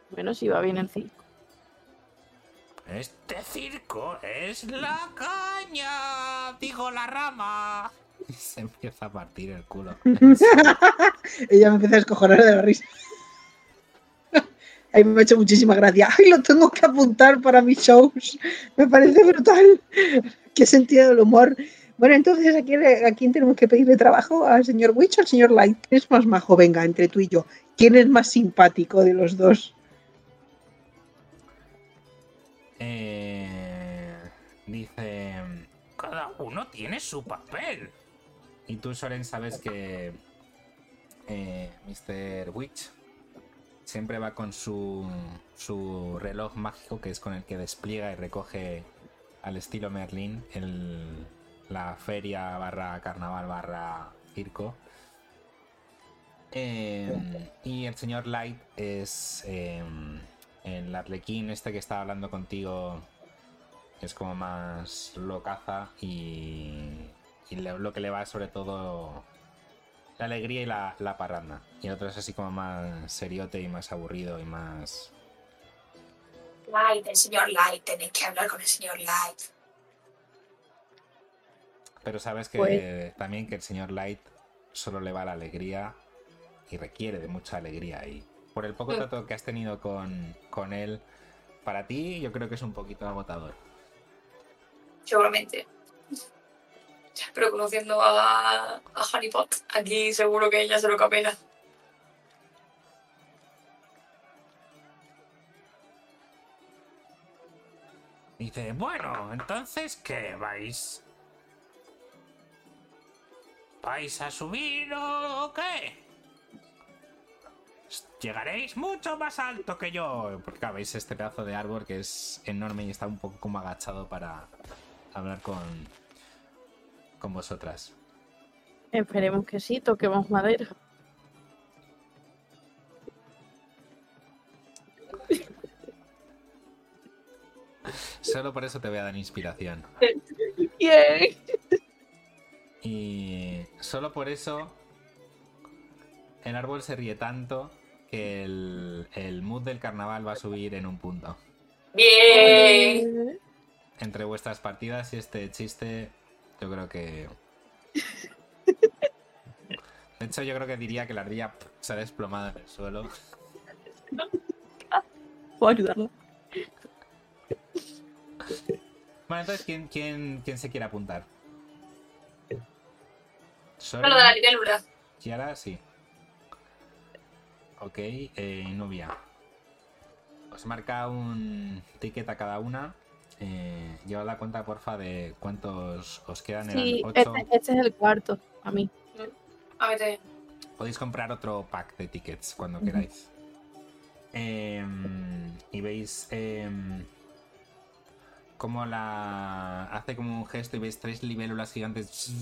D: Bueno, si va bien el circo.
F: Este circo es la caña. Digo la rama.
A: Y [laughs] se empieza a partir el culo. [laughs]
C: Ella me empieza a descojonar de la risa. Ahí me ha hecho muchísima gracia. ¡Ay, lo tengo que apuntar para mis shows! Me parece brutal. ¡Qué sentido del humor! Bueno, entonces, ¿a quién, a quién tenemos que pedirle trabajo? ¿Al señor Witch o al señor Light? ¿Quién es más majo? Venga, entre tú y yo. ¿Quién es más simpático de los dos?
A: Eh, dice...
F: Cada uno tiene su papel.
A: Y tú, Soren, sabes que eh, Mr. Witch siempre va con su, su reloj mágico, que es con el que despliega y recoge al estilo Merlin el, la feria barra carnaval barra circo. Eh, y el señor Light es eh, el arlequín este que estaba hablando contigo, es como más locaza y, y le- lo que le va sobre todo la alegría y la, la parranda. Y el otro es así como más seriote y más aburrido y más...
B: Light, el señor Light, tenéis que hablar con el señor Light.
A: Pero sabes que
D: Pues-
A: también que el señor Light solo le va la alegría y requiere de mucha alegría. Y por el poco
B: Mm.
A: trato que has tenido con, con él, para ti yo creo que es un poquito agotador.
B: Seguramente. Pero conociendo a, a Honeypot, aquí seguro que ella se lo capela.
F: Dice, bueno, entonces, ¿qué vais? ¿Vais a subir o qué? Llegaréis mucho más alto que yo.
A: Porque claro, veis este pedazo de árbol que es enorme y está un poco como agachado para hablar con, con vosotras.
D: Esperemos que sí, toquemos madera.
A: Solo por eso te voy a dar inspiración. [laughs] Y solo por eso el árbol se ríe tanto que el, el mood del carnaval va a subir en un punto.
B: Bien.
A: Entre vuestras partidas y este chiste, yo creo que... [laughs] De hecho, yo creo que diría que la ardilla se ha desplomado en el suelo.
E: Puedo ayudarla.
A: Bueno, entonces, ¿quién, quién, quién se quiere apuntar?
B: No
A: Soren,
B: lo de la libélula.
A: Kiara, sí. Ok, eh, Nubia. Os marca un ticket a cada una. Eh, llevad la cuenta, porfa, de cuántos os quedan.
D: Sí,
A: Eran ocho.
D: este, este es el cuarto, a mí.
B: A ver, te-
A: Podéis comprar otro pack de tickets cuando queráis. Em, y veis em, como la hace como un gesto y veis tres libélulas gigantes.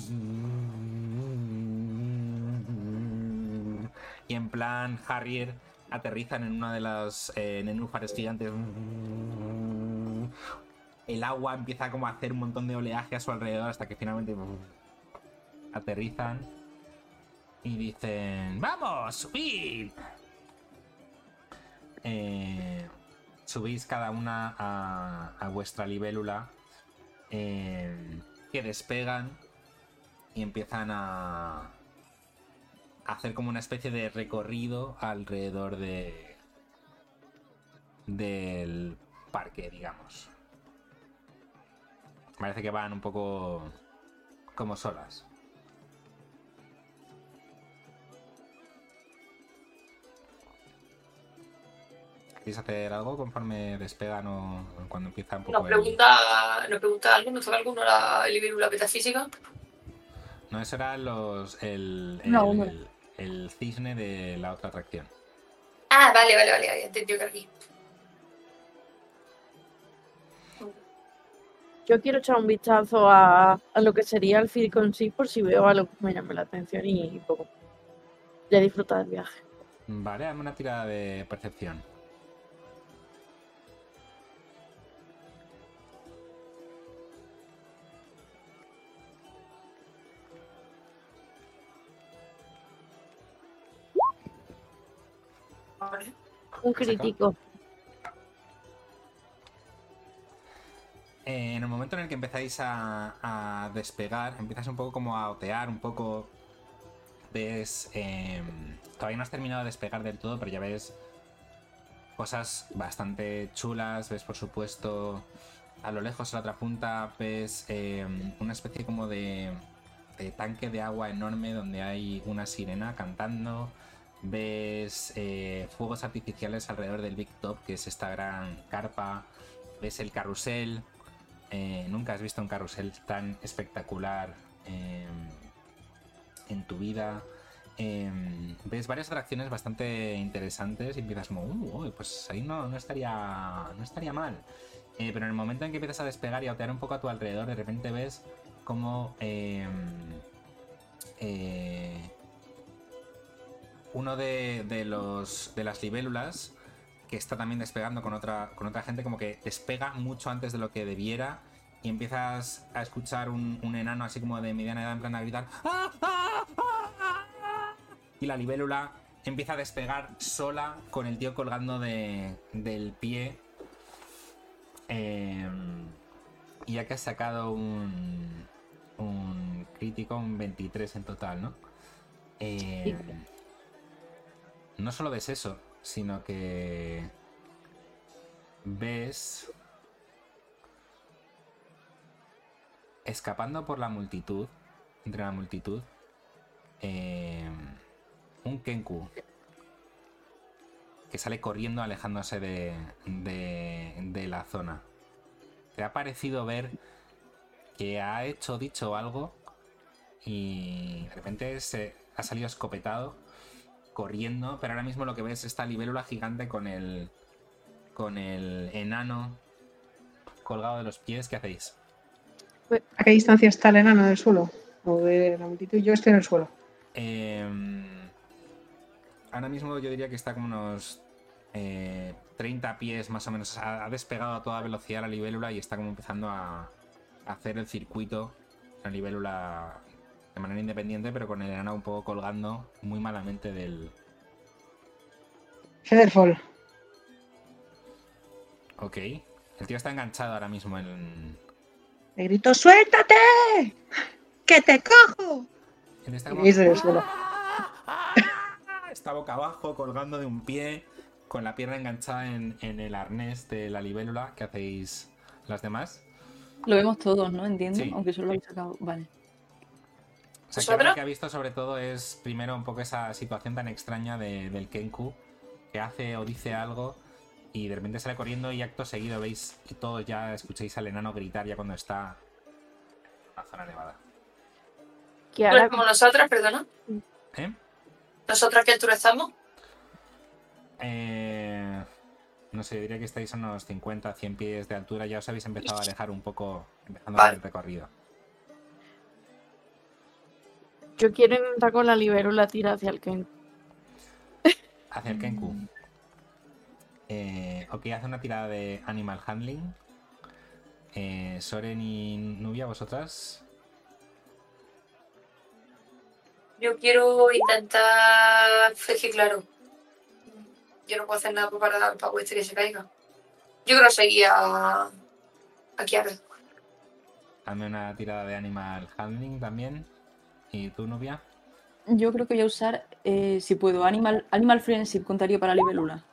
A: Y en plan Harrier aterrizan en una de las eh, nenúfares gigantes. El agua empieza como a hacer un montón de oleaje a su alrededor hasta que finalmente aterrizan y dicen vamos subid Eh, subís cada una a, vuestra libélula eh, que despegan y empiezan a, a hacer como una especie de recorrido alrededor de del parque, digamos. Parece que van un poco como solas. ¿Queréis hacer algo conforme despegan o cuando empieza un poco
B: Nos
A: el-
B: pregunta, nos pregunta alguno, ¿nos toca alguno la libélula metafísica?
A: No, eso era los, el, el,
E: No,
A: el cisne de la otra atracción.
B: Ah, vale, vale, vale, ya entendió que aquí.
D: Yo quiero echar un vistazo a, a lo que sería el circo en sí por si veo algo que me llame la atención y poco. Ya disfrutar del viaje.
A: Vale, dame una tirada de percepción.
D: Un crítico.
A: Eh, en el momento en el que empezáis a, a despegar, empiezas un poco como a otear, un poco. Ves. eh, todavía no has terminado de despegar del todo, pero ya ves cosas bastante chulas. Ves, por supuesto, a lo lejos, a la otra punta, ves eh, una especie como de, de tanque de agua enorme donde hay una sirena cantando. Ves eh, fuegos artificiales alrededor del Big Top, que es esta gran carpa. Ves el carrusel. Eh, nunca has visto un carrusel tan espectacular eh, en tu vida. Eh, ves varias atracciones bastante interesantes y empiezas como, "Uh, pues ahí no, no estaría no estaría mal. Eh, pero en el momento en que empiezas a despegar y a un poco a tu alrededor, de repente ves como eh, eh, uno de, de los de las libélulas que está también despegando con otra, con otra gente, como que despega mucho antes de lo que debiera y empiezas a escuchar un, un enano así como de mediana edad en plan a gritar "¡Ah, ah, ah, ah!", y la libélula empieza a despegar sola con el tío colgando de, del pie Eh, y ya que has sacado un, un crítico, un 23 en total, ¿no? Eh, no solo ves eso, sino que ves escapando por la multitud, entre la multitud, eh, un Kenku que sale corriendo alejándose de, de, de la zona. Te ha parecido ver que ha hecho, dicho algo y de repente se ha salido escopetado corriendo, pero ahora mismo lo que ves es esta libélula gigante con el con el enano colgado de los pies. ¿Qué hacéis?
C: ¿A qué distancia está el enano del suelo? O de la multitud. Yo estoy en el suelo.
A: Eh, ahora mismo yo diría que está como unos eh, 30 pies más o menos. Ha, ha despegado a toda velocidad la libélula y está como empezando a, a hacer el circuito. La libélula de manera independiente, pero con el enano un poco colgando muy malamente del.
C: Featherfall.
A: Ok. El tío está enganchado ahora mismo en.
C: Le grito, ¡suéltate! ¡Que te cojo!
A: Él está
C: Y
A: como-. [laughs] Está boca abajo, colgando de un pie, con la pierna enganchada en, en el arnés de la libélula. ¿Qué hacéis las demás?
E: Lo vemos todos, ¿no? Entiendo.
A: Sí.
E: Aunque solo lo habéis sacado. Vale.
A: O sea, que lo que ha visto sobre todo es primero un poco esa situación tan extraña de- del Kenku, que hace o dice algo y de repente sale corriendo y acto seguido veis y todos ya escucháis al enano gritar ya cuando está en la zona nevada.
D: Que
B: Bueno,
D: ahora
B: como nosotras, perdona.
A: ¿Eh?
B: ¿Nosotras qué altura estamos?
A: Eh, No sé, diría que estáis a unos 50, 100 pies de altura. Ya os habéis empezado a alejar un poco, empezando a hacer el recorrido.
D: Yo quiero intentar con la libélula tira hacia el Ken.
A: Hacia el Kenku. Eh, ok, hace una tirada de Animal Handling. Eh, Soren y Nubia, vosotras.
B: Yo quiero intentar. Es que claro. Yo no puedo hacer nada para, para este que se caiga. Yo quiero seguir a. a Kiara.
A: Hazme una tirada de Animal Handling también. ¿Y tú, Nubia?
E: Yo creo que voy a usar, eh, si puedo, Animal, Animal Friendship contaría para libélula.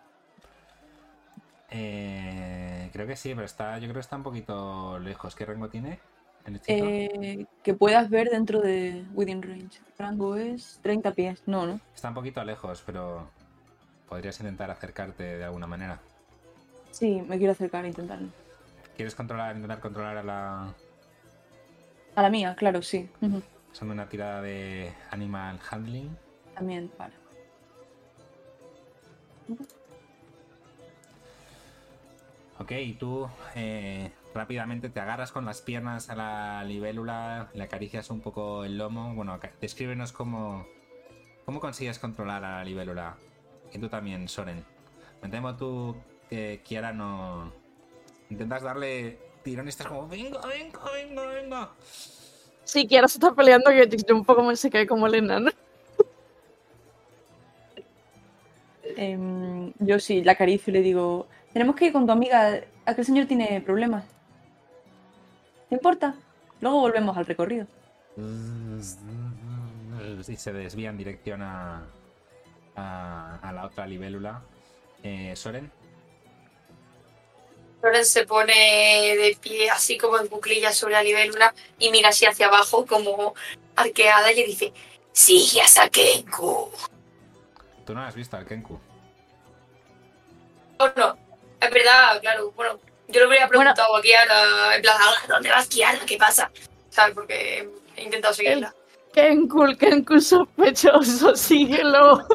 A: Eh, creo que sí, pero está, yo creo que está un poquito lejos. ¿Qué rango tiene el?
E: Eh, que puedas ver dentro de Within Range. El rango es 30 pies. No, ¿no?
A: Está un poquito lejos, pero podrías intentar acercarte de alguna manera.
E: Sí, me quiero acercar a intentarlo.
A: ¿Quieres controlar, intentar controlar a la...
E: A la mía, claro, sí.
A: Son una tirada de Animal Handling.
E: También, vale.
A: Ok, tú eh, rápidamente te agarras con las piernas a la libélula, le acaricias un poco el lomo. Bueno, descríbenos cómo, cómo consigues controlar a la libélula. Y tú también, Soren. Me temo tú que Kiara no... Intentas darle tirón y estás como, venga, venga, venga, venga.
D: Si Kiara se está peleando, que yo un poco me se cae como el enano.
E: Em, yo sí, la acaricio y le digo, tenemos que ir con tu amiga, aquel señor tiene problemas. ¿Te importa? Luego volvemos al recorrido.
A: Y se desvía en dirección a, a, a la otra libélula. Eh, Soren.
B: Loren se pone de pie así como en cuclillas sobre la libélula y mira así hacia abajo como arqueada y le dice Sigue a Sakenku.
A: Tú no has visto al Kenku.
B: Oh, no, es verdad, claro, bueno, yo le hubiera
D: Bueno.
B: preguntado a Kiara, en plan, "Ah, ¿dónde vas Kiara? ¿Qué pasa? ¿Sabes? Porque he intentado seguirla.
D: Kenkul, Kenkul sospechoso, síguelo.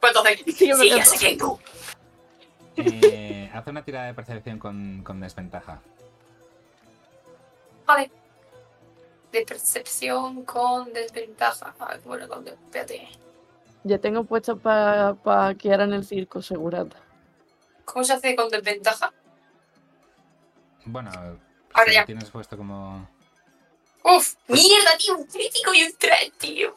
B: Pues entonces,
D: Sí, me
B: sigue a
D: encanta.
B: Sakenku.
A: Eh, hace una tirada de percepción con, con desventaja.
B: Vale. De percepción con desventaja. Ah, bueno, con espérate.
D: Ya tengo puesto para pa Kiara en el circo, segurata.
B: ¿Cómo se hace con desventaja?
A: Bueno,
B: Ahora
A: si
B: ya.
A: lo tienes puesto como.
B: Uf, mierda, tío, un crítico y un 3, tío.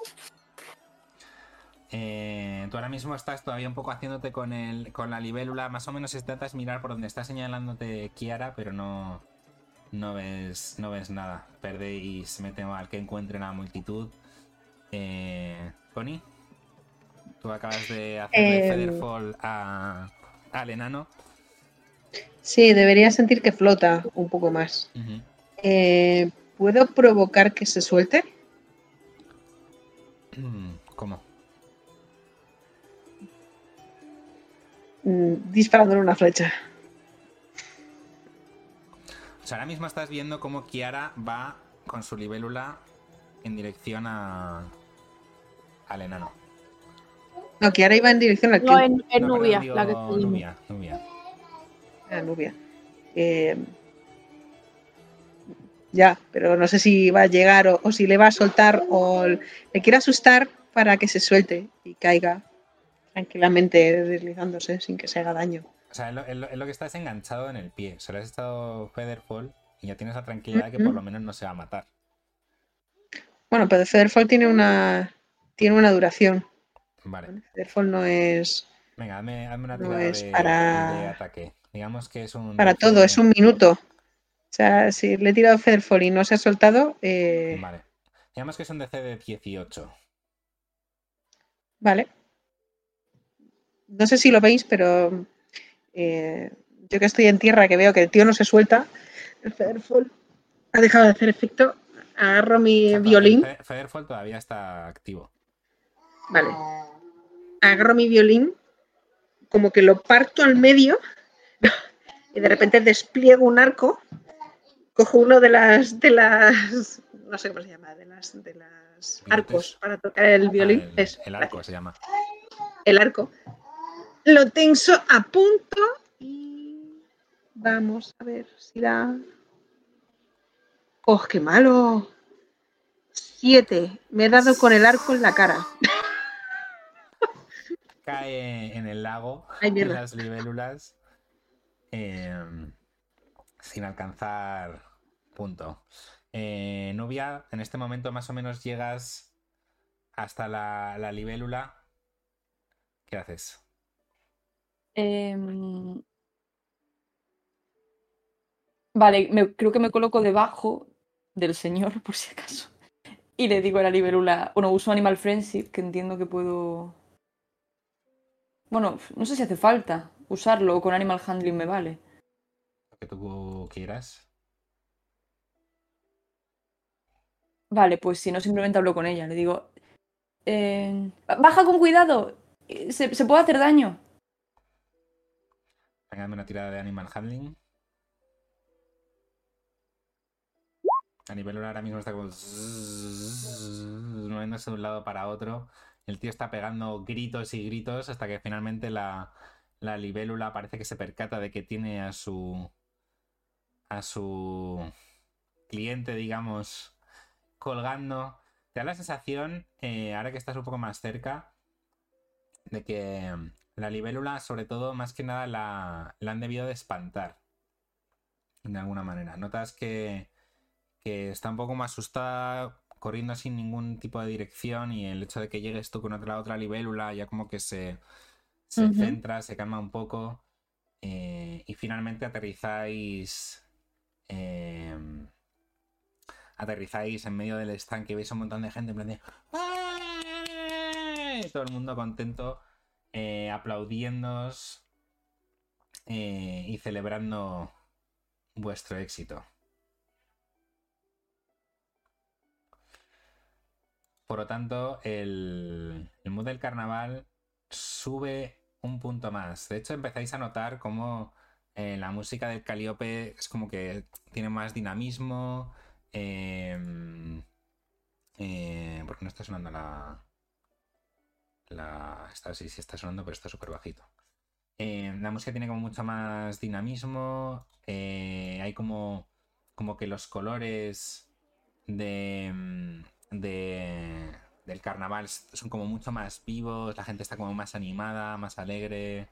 A: Eh, tú ahora mismo estás todavía un poco haciéndote con el, con la libélula. Más o menos intentas mirar por donde está señalándote Kiara, pero no, no ves, no ves nada. Perdéis, me temo, al que encuentre la multitud. Eh, Connie, tú acabas de hacerle
C: Em.
A: Featherfall a, al enano.
C: Sí, debería sentir que flota un poco más. Eh, ¿Puedo provocar que se suelte?
A: ¿Cómo?
C: Disparándole una flecha.
A: O sea, ahora mismo estás viendo cómo Kiara va con su libélula en dirección a, al enano.
C: No, ahora iba en dirección al
D: No, en, en
A: No,
D: Nubia,
A: perdón, digo
D: la que estuvimos.
A: Nubia, Nubia.
C: a Nubia. Eh, ya, pero no sé si va a llegar o, o si le va a soltar o le quiere asustar para que se suelte y caiga tranquilamente deslizándose sin que se haga daño.
A: O sea, es lo, es lo- es lo que estás enganchado en el pie. Solo has estado Featherfall y ya tienes la tranquilidad de que por lo menos no se va a matar.
C: Bueno, pero Featherfall tiene una tiene una duración.
A: Vale.
C: Featherfall no es
A: Venga, hazme una
C: No
A: tirada
C: es
A: de,
C: para-
A: de ataque. Digamos que es un.
C: para todo, es un minuto. O sea, si le he tirado Featherfall y no se ha soltado, eh,
A: Vale. Digamos que es un DC de 18.
C: Vale. No sé si lo veis, pero eh, yo que estoy en tierra, que veo que el tío no se suelta, el ha dejado de hacer efecto. Agarro mi violín.
A: Featherfall todavía está activo.
C: Vale. Agarro mi violín, como que lo parto al medio y de repente despliego un arco. Cojo uno de las, de las, no sé cómo se llama, de las, de las arcos para tocar el violín.
A: Ah, el,
C: Eso,
A: el arco se llama.
C: el arco. Lo tenso a punto y Vamos a ver si da. ¡Oh, qué malo! Siete. Me he dado con el arco en la cara.
A: Cae en el lago
C: Ay,
A: de las libélulas eh, sin alcanzar punto. Eh, Nubia, en este momento más o menos llegas hasta la, la libélula. ¿Qué haces?
E: Em, Vale, me- creo que me coloco debajo del señor, [laughs] por si acaso. Y le digo a la libélula, bueno, uso Animal Friendship, que entiendo que puedo... Bueno, no sé si hace falta usarlo, o con Animal Handling me vale.
A: Lo que tú quieras.
E: Vale, pues si no, simplemente hablo con ella. Le digo, eh, baja con cuidado, eh, se, se puede hacer daño.
A: Dame una tirada de Animal Handling. A nivel ahora mismo está como moviéndose de un lado para otro. El tío está pegando gritos y gritos hasta que finalmente la, la libélula parece que se percata de que tiene a su a su cliente, digamos, colgando. Te da la sensación, eh, ahora que estás un poco más cerca, de que la libélula, sobre todo, más que nada, la, la han debido de espantar. De alguna manera. Notas que, que está un poco más asustada, corriendo sin ningún tipo de dirección, y el hecho de que llegues tú con otra, otra libélula ya como que se, se centra, se calma un poco. eh, y finalmente aterrizáis. eh, aterrizáis en medio del estanque y veis un montón de gente en plan de. Todo el mundo contento, eh, aplaudiéndoos eh, y celebrando vuestro éxito. Por lo tanto, el, mood del carnaval sube un punto más. De hecho, empezáis a notar cómo eh, la música del Calíope es como que tiene más dinamismo. eh, eh, porque no está sonando la. La. Está, sí, sí está sonando, pero está súper bajito. Eh, la música tiene como mucho más dinamismo. eh, hay como. Como que los colores de. mm, de del carnaval son como mucho más vivos. La gente está como más animada, más alegre.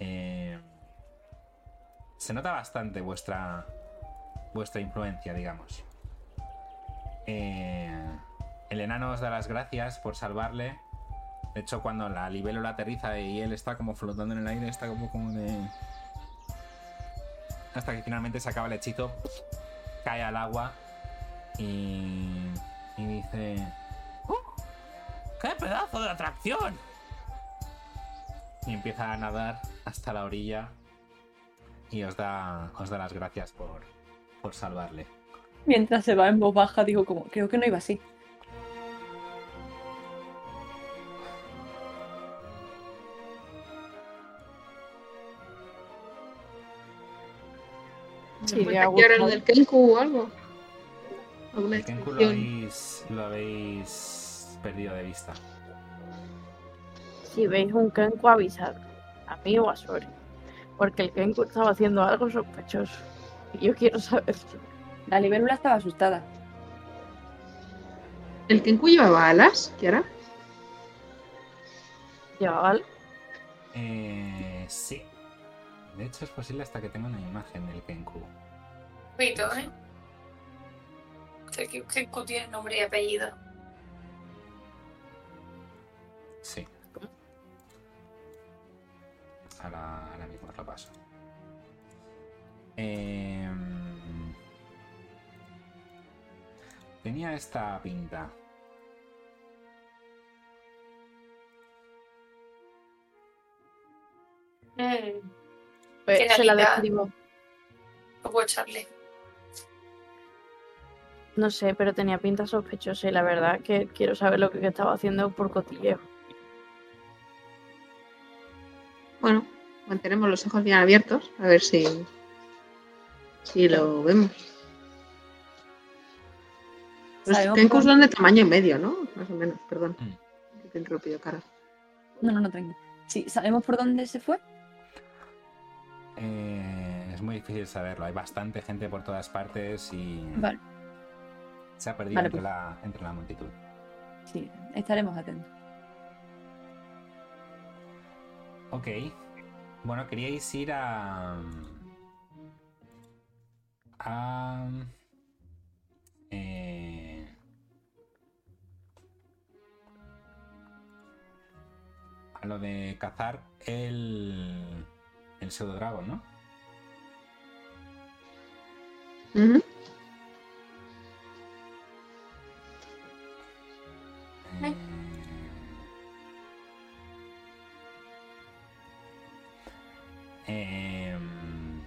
A: eh, se nota bastante vuestra. vuestra influencia, digamos. El enano os da las gracias por salvarle. De hecho, cuando la libélula aterriza y él está como flotando en el aire, está como, como de. Hasta que finalmente se acaba el hechizo, cae al agua y. y dice.
F: ¡Qué pedazo de atracción!
A: y empieza a nadar hasta la orilla y os da, os da las gracias por, por salvarle.
E: Mientras se va en voz baja, digo como, creo que no iba así.
D: Sí,
C: ¿Me
D: de agua,
C: ahora lo del Kenku o algo? ¿Alguna
A: El Kenku lo habéis, lo habéis perdido de vista.
D: Si veis un Kenku, avisad. A mí o a Sori. Porque el Kenku estaba haciendo algo sospechoso. Y yo quiero saber.
E: La libélula estaba asustada.
C: ¿El Kenku llevaba alas, Kiara?
D: Llevaba al-
A: Eh, sí. De hecho, es posible hasta que tenga una imagen del Kenku.
B: Cuidado, ¿eh? Que Kenku tiene nombre y apellido.
A: Sí. Ahora, ahora mismo os lo paso. Em, tenía esta pinta.
B: Mm,
D: Pues, se la describo.
B: no puedo echarle.
D: No sé, pero tenía pinta sospechosa y la verdad que quiero saber lo que estaba haciendo por cotilleo.
C: Bueno, mantenemos los ojos bien abiertos, a ver si, si lo vemos. Los
E: por-
C: son de tamaño medio, ¿no? Más o menos, perdón.
A: Mm.
C: Que te he interrumpido, cara.
E: No, no, no, tranquilo. Sí, ¿sabemos por dónde se fue?
A: Eh, es muy difícil saberlo. Hay bastante gente por todas partes y
E: Vale,
A: se ha perdido
E: Vale,
A: entre,
E: pues.
A: la, entre la multitud.
E: sí, estaremos atentos.
A: Ok. Bueno, queríais ir a. A. eh, a lo de cazar el. El pseudo dragón, ¿no?
C: Ujú.
A: Eh, em,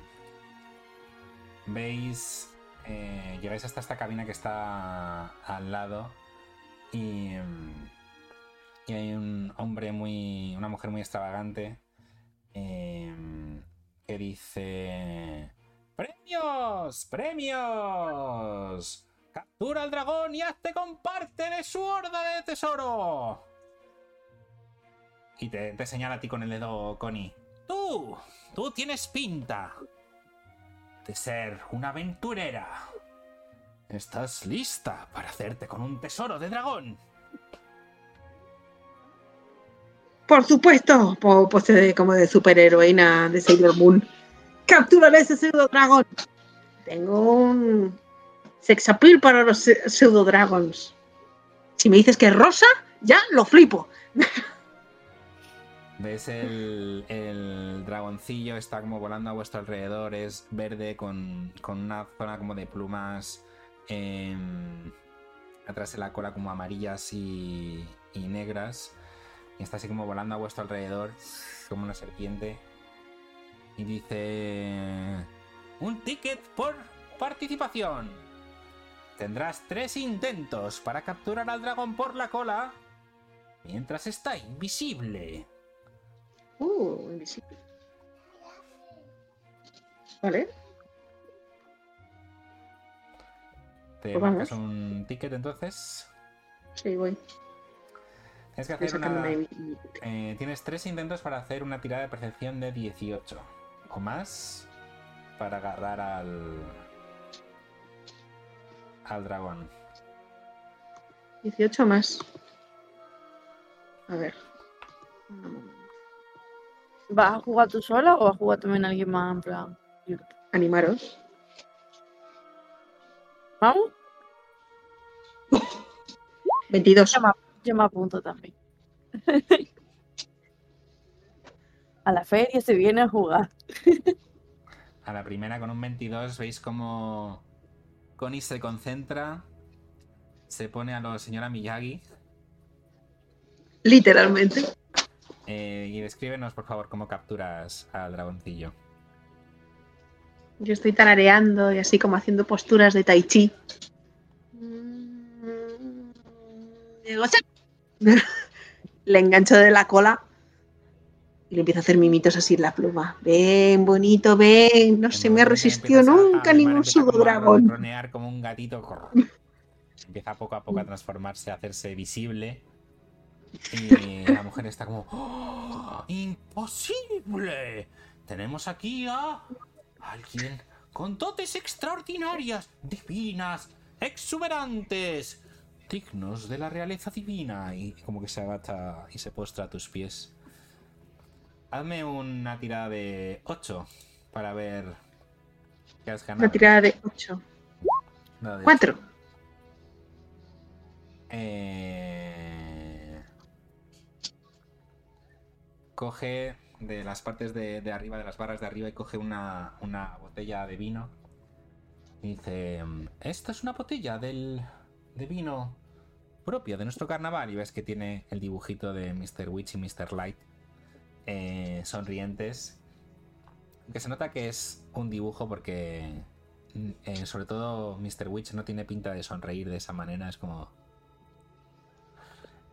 A: Veis, eh, llegáis hasta esta cabina que está al lado y, em, y hay un hombre muy, una mujer muy extravagante que dice, premios, premios, captura al dragón y hazte parte de su horda de tesoro. Y te, te señala a ti con el dedo, Connie. Tú, tú tienes pinta de ser una aventurera. ¿Estás lista para hacerte con un tesoro de dragón?
C: Por supuesto, po- pose de- como de superheroína de Sailor Moon. Capturaré ese pseudo dragón. Tengo un sex appeal para los se- pseudo dragons. Si me dices que es rosa, ya lo flipo. [laughs]
A: Ves el, el dragoncillo, está como volando a vuestro alrededor, es verde con, con una zona como de plumas em, atrás de la cola como amarillas y, y negras. Y está así como volando a vuestro alrededor, como una serpiente. Y dice... Un ticket por participación. Tendrás tres intentos para capturar al dragón por la cola mientras está invisible.
C: Uh, invisible. Vale.
A: Te
C: Pues
A: marcas
C: vamos.
A: un ticket entonces.
C: Sí, voy.
A: Tienes que hacer una. eh, tienes tres intentos para hacer una tirada de percepción de 18 o más para agarrar al. al dragón.
C: 18 más. A ver.
D: ¿Vas a jugar tú sola o vas a jugar también alguien más en plan?
C: Animaros.
D: ¿Vamos?
C: 22.
D: Yo me, apunto también. [laughs] a la feria se viene a jugar. [laughs]
A: A la primera con un 22 veis como Connie se concentra, se pone a lo señora Miyagi
C: Literalmente.
A: eh, y descríbenos por favor cómo capturas al dragoncillo.
C: Yo estoy tarareando y así como haciendo posturas de tai chi. [laughs] Le engancho de la cola y le empiezo a hacer mimitos así en la pluma. Ven, bonito, ven. No
A: En
C: se me ha resistido
A: a- a
C: nunca
A: mimar,
C: ningún
A: empieza como a
C: dragón.
A: ronronear como un gatito. Empieza poco a poco a transformarse, a hacerse visible. Y la mujer está como... "¡Oh! ¡Imposible! Tenemos aquí a alguien con dotes extraordinarias, divinas, exuberantes, dignos de la realeza divina. Y como que se agacha y se postra a tus pies. Hazme una tirada de 8 para ver qué has ganado.
C: Una tirada de 8.
A: Dado de
C: 4.
A: ocho. Eh, Coge de las partes de, de arriba, de las barras de arriba, y coge una, una botella de vino. Y dice: Esta es una botella del, de vino propia de nuestro carnaval. Y ves que tiene el dibujito de Mr. Witch y Mr. Light eh, sonrientes. Que se nota que es un dibujo porque, mm, eh, sobre todo, Mr. Witch no tiene pinta de sonreír de esa manera. Es como.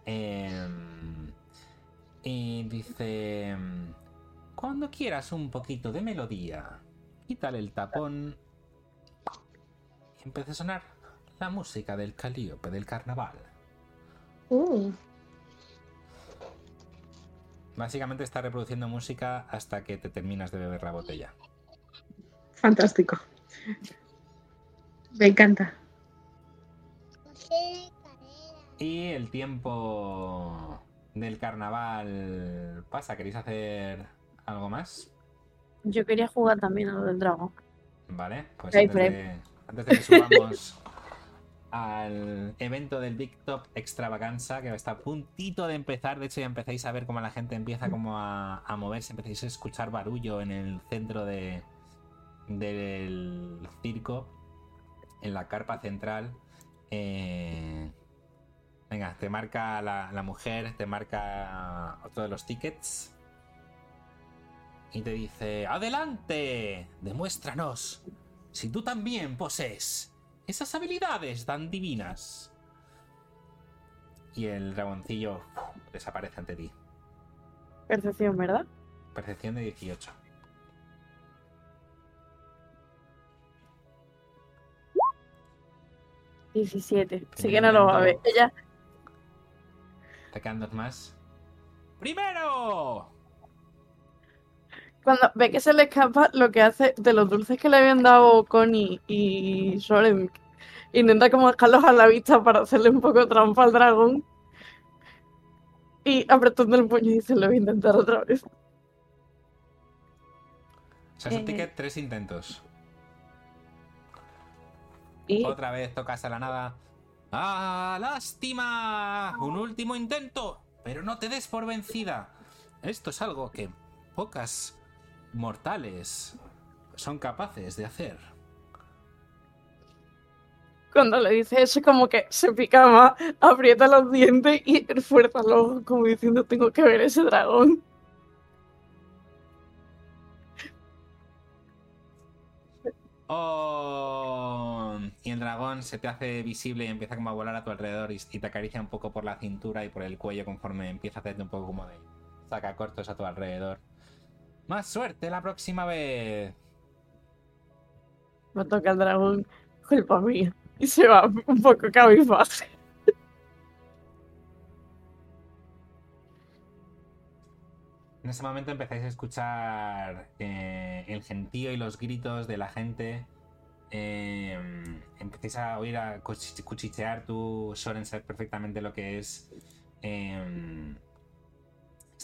A: Em, y dice: Cuando quieras un poquito de melodía, quítale el tapón y empieza a sonar la música del calíope del carnaval.
C: Uh,
A: Básicamente está reproduciendo música hasta que te terminas de beber la botella.
C: Fantástico. Me encanta.
A: Y el tiempo del carnaval pasa. ¿Queréis hacer algo más?
D: Yo quería jugar también a lo del dragón.
A: Vale, pues antes de, antes de que subamos [laughs] al evento del Big Top Extravaganza, que está a puntito de empezar, de hecho ya empezáis a ver cómo la gente empieza como a, moverse, empezáis a escuchar barullo en el centro de, del circo, en la carpa central. Eh, venga, te marca la, la mujer, te marca otro de los tickets. Y te dice, adelante, demuéstranos si tú también posees esas habilidades tan divinas. Y el dragoncillo uf, desaparece ante ti.
D: Percepción, ¿verdad?
A: Percepción de 18.
D: Diecisiete. Sí que no lo va a ver. Ella,
A: Te quedan dos más. ¡Primero!
D: Cuando ve que se le escapa, lo que hace de los dulces que le habían dado Connie y Soren, intenta como dejarlos a la vista para hacerle un poco trampa al dragón. Y apretando el puño dice, lo voy a intentar otra vez.
A: O sea, es un
E: Eh.
A: ticket, tres intentos.
D: Y
A: Otra vez tocas a la nada. ¡Ah, lástima! Un último intento. Pero no te des por vencida. Esto es algo que pocas mortales son capaces de hacer.
D: cuando le dice eso, como que se pica más, aprieta los dientes y esfuerza los ojos, como diciendo, tengo que ver ese dragón.
A: ¡Oh! Y el dragón se te hace visible y empieza como a volar a tu alrededor y, y te acaricia un poco por la cintura y por el cuello conforme empieza a hacerte un poco como de saca cortos a tu alrededor. ¡Más suerte la próxima vez!
D: Me toca el dragón, culpa mía. Y se va un poco cabizbajo.
A: En ese momento empezáis a escuchar eh, el gentío y los gritos de la gente. Eh, empezáis a oír a cuchi- cuchichear. Tú, Soren, sabes perfectamente lo que es. eh,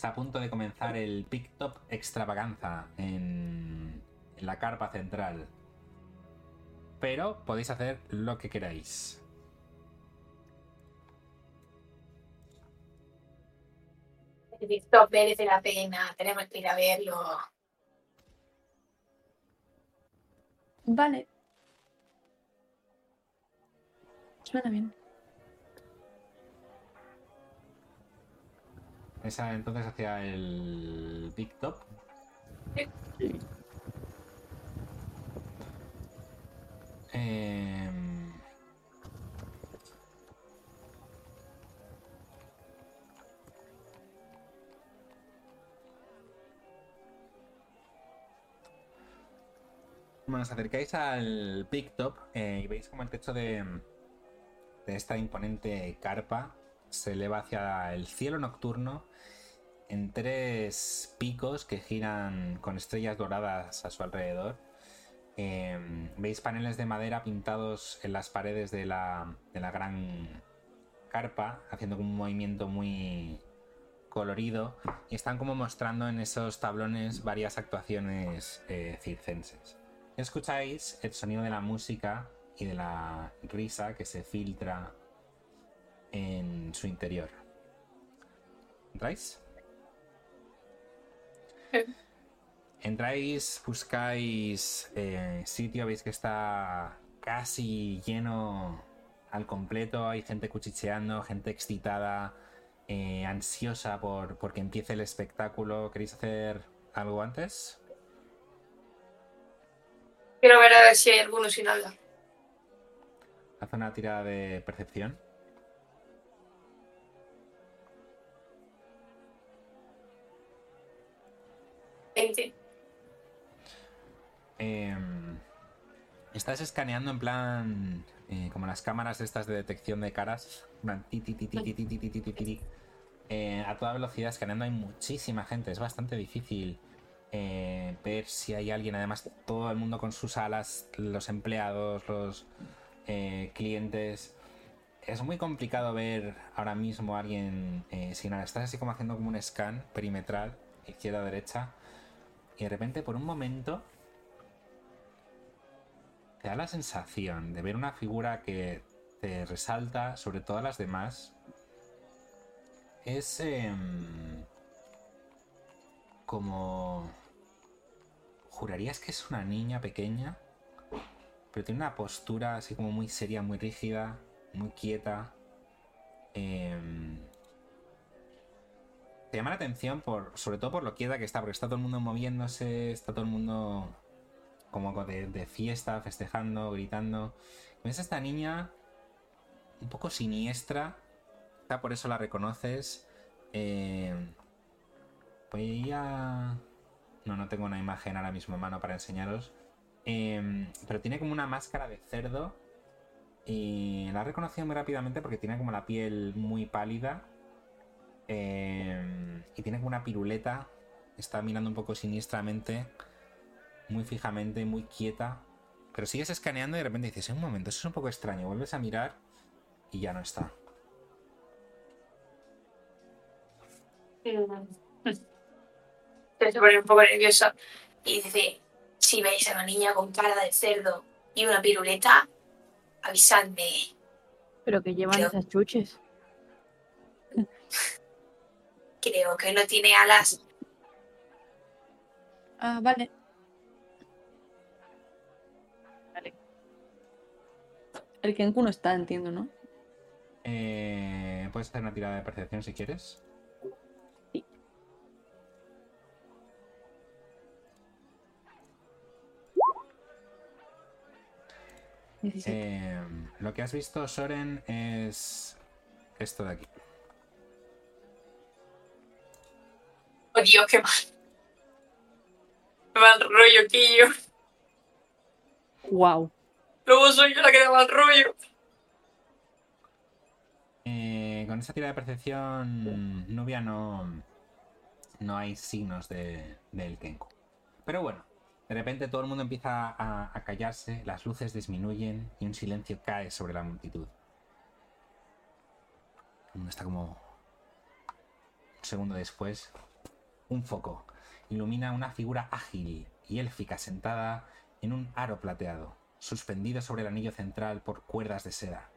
A: está a punto de comenzar el Pick Top Extravaganza en, en la carpa central. Pero podéis hacer lo que queráis.
B: El TikTok merece la pena, tenemos que ir a verlo.
E: Vale. Suena bien.
A: Esa entonces hacia el Big Top. Em, Bueno, os acercáis al Big Top eh, y veis como el techo de, de esta imponente carpa se eleva hacia el cielo nocturno en tres picos que giran con estrellas doradas a su alrededor. Eh, veis paneles de madera pintados en las paredes de la, de la gran carpa, haciendo un movimiento muy colorido. Y están como mostrando en esos tablones varias actuaciones eh, circenses. Escucháis el sonido de la música y de la risa que se filtra en su interior. ¿Entráis? Entráis, buscáis eh, sitio, veis que está casi lleno al completo, hay gente cuchicheando, gente excitada, eh, ansiosa por, por que empiece el espectáculo. ¿Queréis hacer algo antes?
B: Quiero ver a ver si hay alguno sin habla.
A: Haz una tirada de percepción. estás escaneando en plan. Como las cámaras estas de detección de caras. Eh, a toda velocidad escaneando hay muchísima gente. Es bastante difícil ver si hay alguien. Además, todo el mundo con sus alas, los empleados, los clientes. Es muy complicado ver ahora mismo a alguien sin nada. Estás así como haciendo como un scan perimetral, izquierda-derecha. Y de repente, por un momento, te da la sensación de ver una figura que te resalta sobre todas las demás. Es em, como... Jurarías que es una niña pequeña, pero tiene una postura así como muy seria, muy rígida, muy quieta. Em, te llama la atención por, sobre todo por lo quieta que está, porque está todo el mundo moviéndose, está todo el mundo como de, fiesta, festejando, gritando. Ves a esta niña un poco siniestra, por eso la reconoces. Eh, voy a... No, no tengo una imagen ahora mismo en mano para enseñaros. Eh, pero tiene como una máscara de cerdo. Y la he reconocido muy rápidamente porque tiene como la piel muy pálida. Eh, y tiene como una piruleta. Está mirando un poco siniestramente. Muy fijamente, muy quieta. Pero sigues escaneando y de repente dices, un momento, eso es un poco extraño. Vuelves a mirar y ya no está.
B: Se pone un poco nerviosa y dice, si veis a una niña con cara de cerdo y una piruleta, avisadme.
D: Pero que llevan
B: Creo-
D: esas chuches. [laughs]
B: Creo que no tiene alas.
E: Ah, vale. El Kenku no está, entiendo, ¿no?
A: Eh, Puedes hacer una tirada de percepción si quieres.
E: Sí.
A: Eh, lo que has visto, Soren, es esto de aquí.
B: Oh Dios, qué mal. Mal rollo, Quillo.
E: Wow.
B: Luego soy yo la que da mal rollo.
A: Eh, con esta tirada de percepción, Nubia no, no hay signos de, del Kenku. Pero bueno, de repente todo el mundo empieza a, callarse, las luces disminuyen y un silencio cae sobre la multitud. Está como... Un segundo después, un foco ilumina una figura ágil y élfica sentada en un aro plateado, suspendido sobre el anillo central por cuerdas de seda.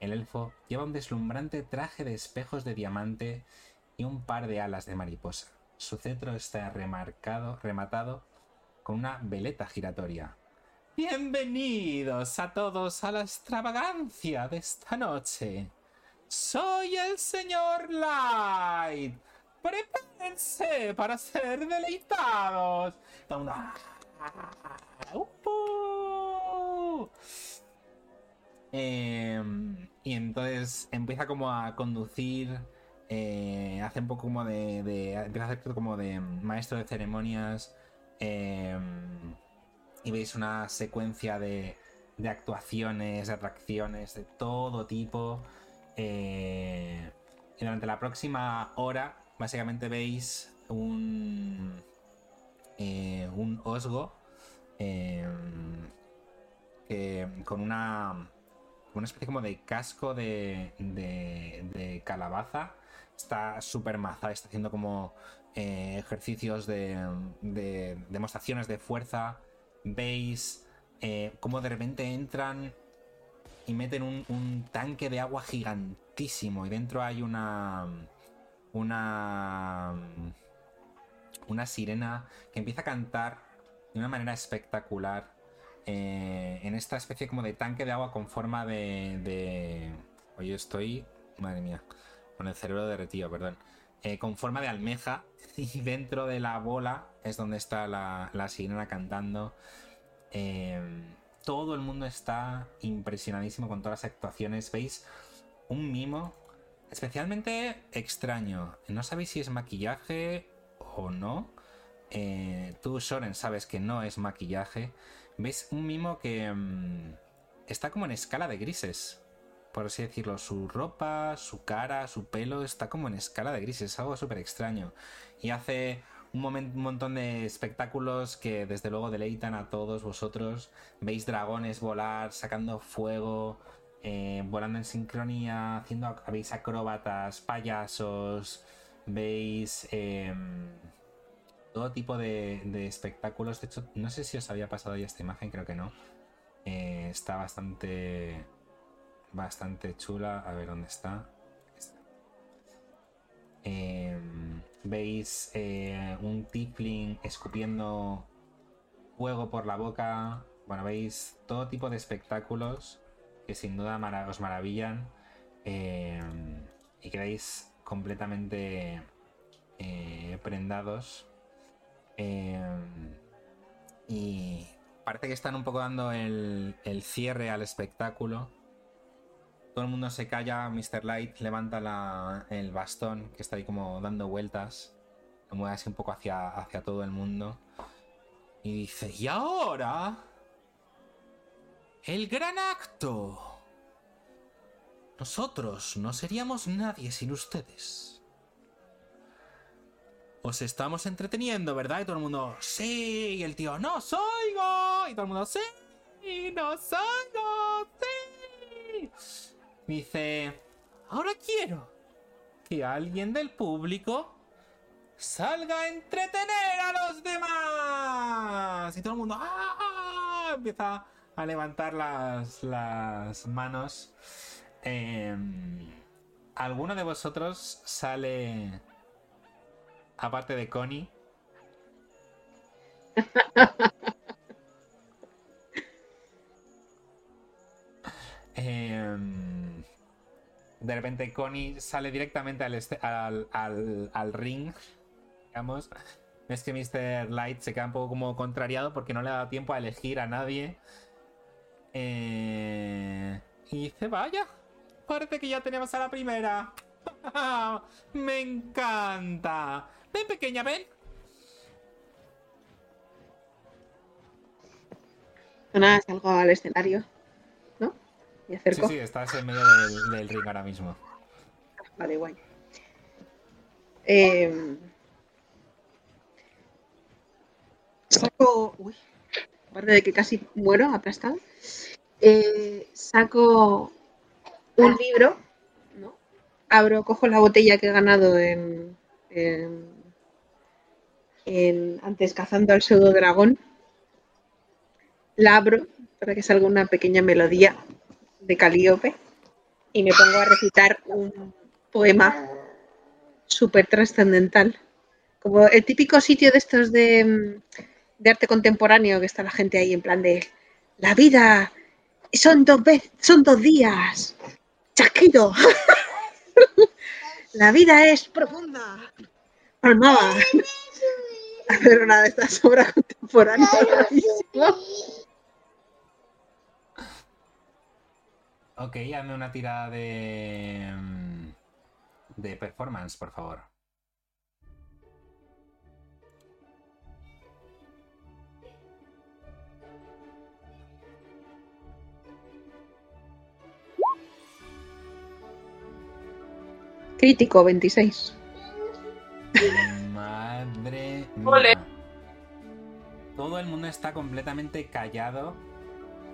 A: El elfo lleva un deslumbrante traje de espejos de diamante y un par de alas de mariposa. Su cetro está remarcado, rematado con una veleta giratoria. Bienvenidos a todos a la extravagancia de esta noche. Soy el señor Light. Prepárense para ser deleitados. Em, y entonces empieza como a conducir. eh, hace un poco como de, Empieza a hacer como de maestro de ceremonias. em, y veis una secuencia de, de actuaciones, de atracciones de todo tipo. eh, y durante la próxima hora, básicamente veis un. eh, un osgo. em, con una una especie como de casco de, de, de calabaza. Está súper maza, está haciendo como eh, ejercicios de, de demostraciones de fuerza. Veis eh, cómo de repente entran y meten un, un tanque de agua gigantísimo y dentro hay una una una sirena que empieza a cantar de una manera espectacular eh, en esta especie como de tanque de agua con forma de, de... Oye, estoy... Madre mía. Con el cerebro derretido, perdón. Eh, con forma de almeja. [laughs] Y dentro de la bola es donde está la, la sirena cantando. Eh, todo el mundo está impresionadísimo con todas las actuaciones. ¿Veis? Un mimo especialmente extraño. No sabéis si es maquillaje o no. Tú, Soren, sabes que no es maquillaje. ¿Veis? Un mimo que mm, está como en escala de grises. Por así decirlo, su ropa, su cara, su pelo está como en escala de grises. Es algo súper extraño. Y hace un, un montón de espectáculos que desde luego deleitan a todos vosotros. Veis dragones volar, sacando fuego, eh, volando en sincronía, haciendo ac- veis acróbatas, payasos, veis em, todo tipo de, espectáculos. De hecho, no sé si os había pasado ya esta imagen, creo que no. Eh, está bastante bastante chula. A ver dónde está. Eh, Veis eh, un tiefling escupiendo fuego por la boca. Bueno, veis todo tipo de espectáculos que sin duda os maravillan. y quedáis completamente prendados. Eh, y parece que están un poco dando el, cierre al espectáculo. Todo el mundo se calla, Mr. Light levanta el bastón que está ahí como dando vueltas. Lo mueve así un poco hacia, hacia todo el mundo. Y dice, ¿y ahora? El gran acto. Nosotros no seríamos nadie sin ustedes. Os estamos entreteniendo, ¿verdad? Y todo el mundo, sí. Y el tío, no os oigo. Y todo el mundo, sí. No os oigo. Sí. Dice, ahora quiero que alguien del público salga a entretener a los demás. Y todo el mundo ¡ah! ah", empieza a levantar las, las manos. Em, ¿Alguno de vosotros sale, aparte de Connie? [laughs] Em, de repente Connie sale directamente al, este- al, al- al ring, digamos. Es que Mr. Light se queda un poco como contrariado porque no le ha dado tiempo a elegir a nadie. Eh, y dice, vaya, parece que ya tenemos a la primera. [laughs] Me encanta. Ven pequeña, ven.
C: Nada, salgo al escenario, ¿no? Y
A: Sí,
C: acerco.
A: sí, estás en medio del, del ring ahora mismo.
C: Vale, guay. Eh, saco. Uy, aparte de que casi muero aplastado. eh, saco un libro, ¿no? Abro, cojo la botella que he ganado en. en- en- antes cazando al pseudo dragón. La abro para que salga una pequeña melodía de Calíope y me pongo a recitar un poema súper trascendental. Como el típico sitio de estos de, mm, arte contemporáneo que está la gente ahí en plan de la vida son dos veces, son dos días. Chasquido. [laughs] la vida es profunda. Palmaba. [laughs] Hacer una de estas obras contemporáneas. rarísimas.
A: Ok, hazme una tirada de. mm, de performance, por favor.
C: Crítico 26.
A: Madre
D: Ole.
A: Todo el mundo está completamente callado,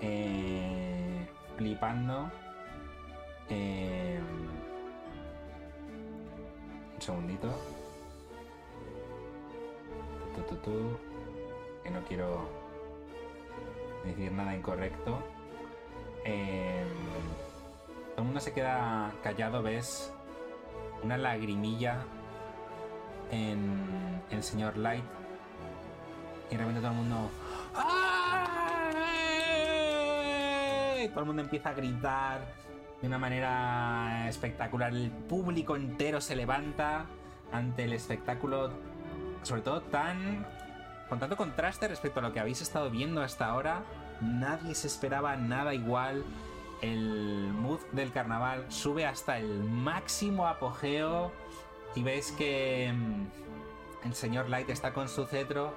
A: eh, flipando. Eh, un segundito. Tu. Que no quiero decir nada incorrecto. Eh, todo el mundo se queda callado, ves una lagrimilla en el señor Light. Y de repente todo el mundo. ¡Ay! Todo el mundo empieza a gritar de una manera espectacular. El público entero se levanta ante el espectáculo, sobre todo tan. con tanto contraste respecto a lo que habéis estado viendo hasta ahora. Nadie se esperaba nada igual. El mood del carnaval sube hasta el máximo apogeo. Y veis que mm, el señor Light está con su cetro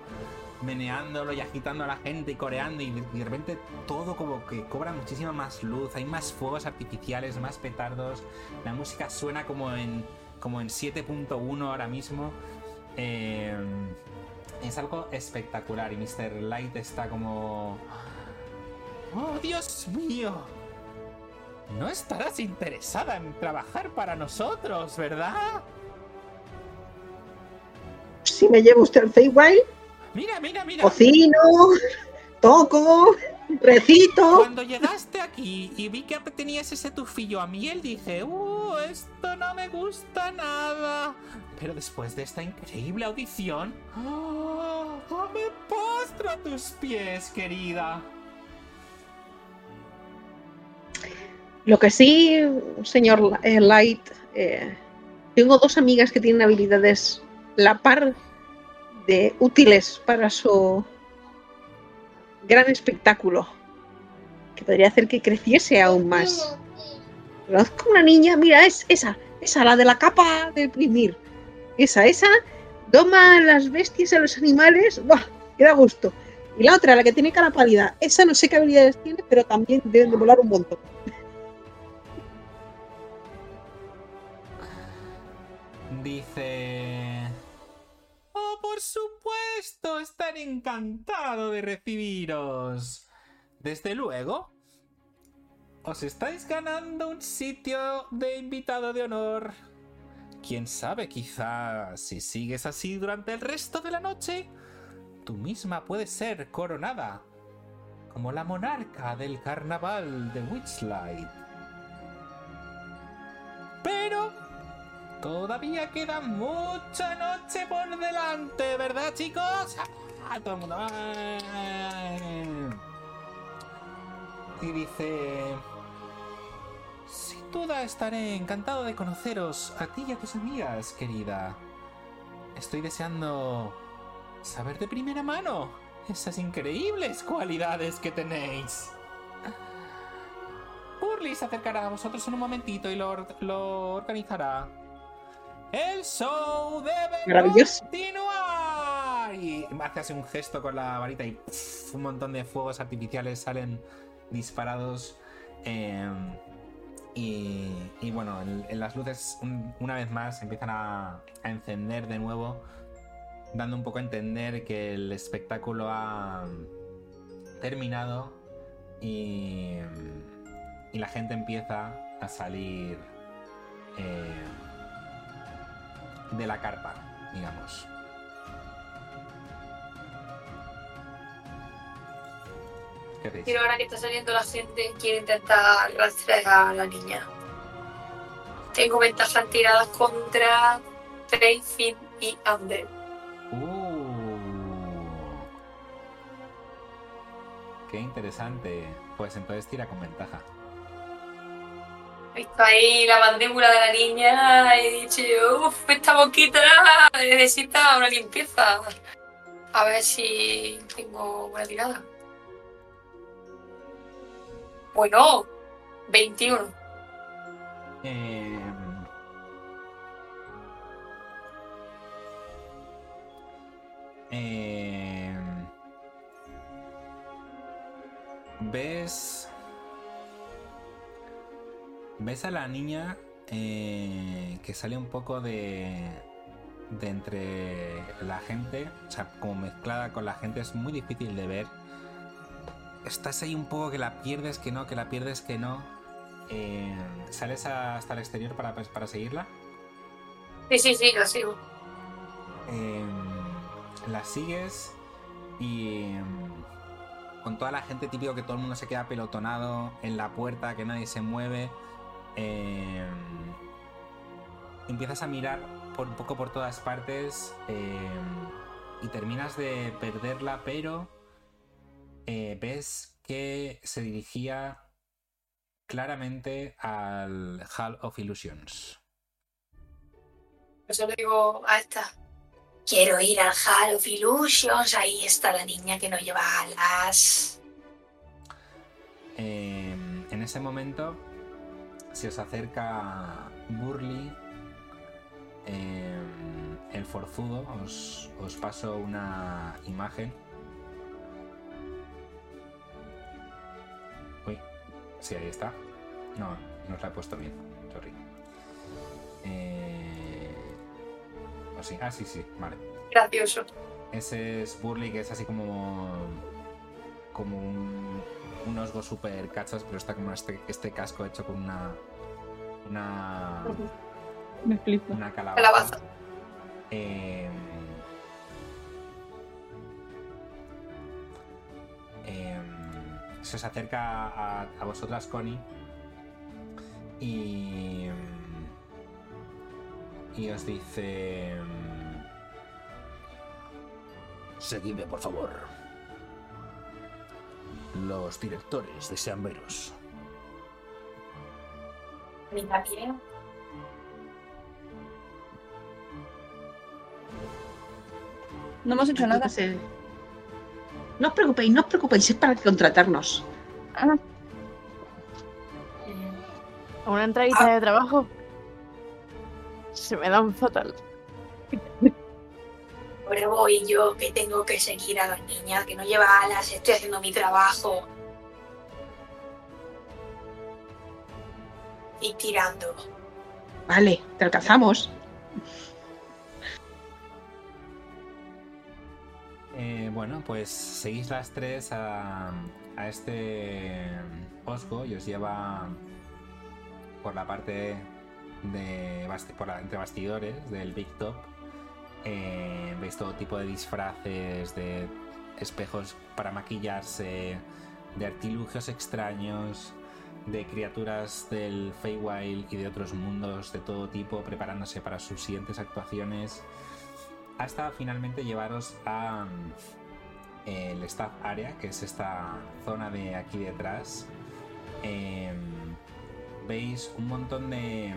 A: meneándolo y agitando a la gente y coreando y de, repente todo como que cobra muchísima más luz, hay más fuegos artificiales, más petardos, la música suena como en como en 7.1 ahora mismo Eh, es algo espectacular y Mr. Light está como... ¡Oh, Dios mío! No estarás interesada en trabajar para nosotros, ¿verdad?
C: Si me lleva usted al Feywild,
A: Mira, mira, mira.
C: cocino, toco, recito.
A: Cuando llegaste aquí y vi que tenías ese tufillo a miel, dije, ¡Uh! Esto no me gusta nada. Pero después de esta increíble audición, ¡oh! ¡oh, me postro a tus pies, querida.
C: Lo que sí, señor eh, Light, eh, tengo dos amigas que tienen habilidades la par de útiles para su gran espectáculo, que podría hacer que creciese aún más. Conozco una niña, mira, es esa, esa, la de la capa de imprimir. Esa, esa, doma las bestias a los animales, ¡buah! Que da gusto. Y la otra, la que tiene cara pálida, esa no sé qué habilidades tiene, pero también deben de volar un montón.
A: Dice... Por supuesto, estaré encantado de recibiros. Desde luego. Os estáis ganando un sitio de invitado de honor. Quién sabe, quizá si sigues así durante el resto de la noche, tú misma puedes ser coronada como la monarca del carnaval de Witchlight. Pero todavía queda mucha noche por delante, ¿verdad, chicos? ¡Ah! Todo el mundo. ¡ay! Y dice. Sin duda estaré encantado de conoceros a ti y a tus amigas, querida. Estoy deseando saber de primera mano esas increíbles cualidades que tenéis. Burley se acercará a vosotros en un momentito y lo, lo organizará. El show debe
C: Maravilloso.
A: continuar. Y hace así un gesto con la varita y pff, un montón de fuegos artificiales salen disparados. eh, y, y bueno, en, en las luces un- una vez más empiezan a, a encender de nuevo, dando un poco a entender que el espectáculo ha terminado y, y la gente empieza a salir eh, de la carpa, digamos.
B: Pero ahora que está saliendo la gente, quiero intentar rastrear a la niña. Tengo ventajas tiradas contra Tracing y Ander.
A: Uh. Qué interesante. Pues entonces tira con ventaja.
B: Visto ahí la mandíbula de la niña y he dicho, uff, esta boquita necesita una limpieza. A ver si tengo buena tirada. Bueno, 21.
A: Em, em, ves. Ves a la niña eh, que sale un poco de. de entre la gente. O sea, como mezclada con la gente, es muy difícil de ver. Estás ahí un poco que la pierdes, que no, que la pierdes, que no. Eh, ¿Sales hasta el exterior para, pues, para seguirla?
B: Sí, sí, sí, lo sigo.
A: Eh, la sigues y eh, con toda la gente típico que todo el mundo se queda pelotonado en la puerta, que nadie se mueve. Eh, empiezas a mirar por un poco por todas partes eh, y terminas de perderla, pero eh, ves que se dirigía claramente al Hall of Illusions.
B: Eso le digo a esta. Quiero ir al Hall of Illusions. Ahí está la niña que no lleva alas.
A: Eh, en ese momento se os acerca Burley, eh, el forzudo. Os, os paso una imagen. Uy, sí, ahí está. No, no os la he puesto bien. Sorry. Eh, o sí. Ah, sí, sí, vale.
B: Gracioso.
A: Ese es Burley, que es así como. como un, un osgo super cachas, pero está como este, este casco hecho con una. una.
E: Me flipa.
A: una calabaza.
B: Calabaza.
A: Eh, em, se os acerca a, a vosotras, Connie, y, y os dice...
F: Seguidme, por favor. Los directores desean veros.
B: Ni también.
E: No hemos hecho nada.
C: Eh, No os preocupéis, no os preocupéis, es para contratarnos.
E: Ah,
D: A una entradita de trabajo. Se me dan fatal. [laughs]
B: Ahora voy yo que tengo que seguir a la niña que no lleva alas, estoy haciendo mi trabajo. Y tirando.
C: Vale, te alcanzamos.
A: Eh, bueno, pues seguís las tres a, a este Osgo y os lleva por la parte de por la, entre bastidores del Big Top. Eh, veis todo tipo de disfraces, de espejos para maquillarse, de artilugios extraños, de criaturas del Feywild y de otros mundos de todo tipo preparándose para sus siguientes actuaciones hasta finalmente llevaros a mm, el staff area, que es esta zona de aquí detrás. Em, Veis un montón de,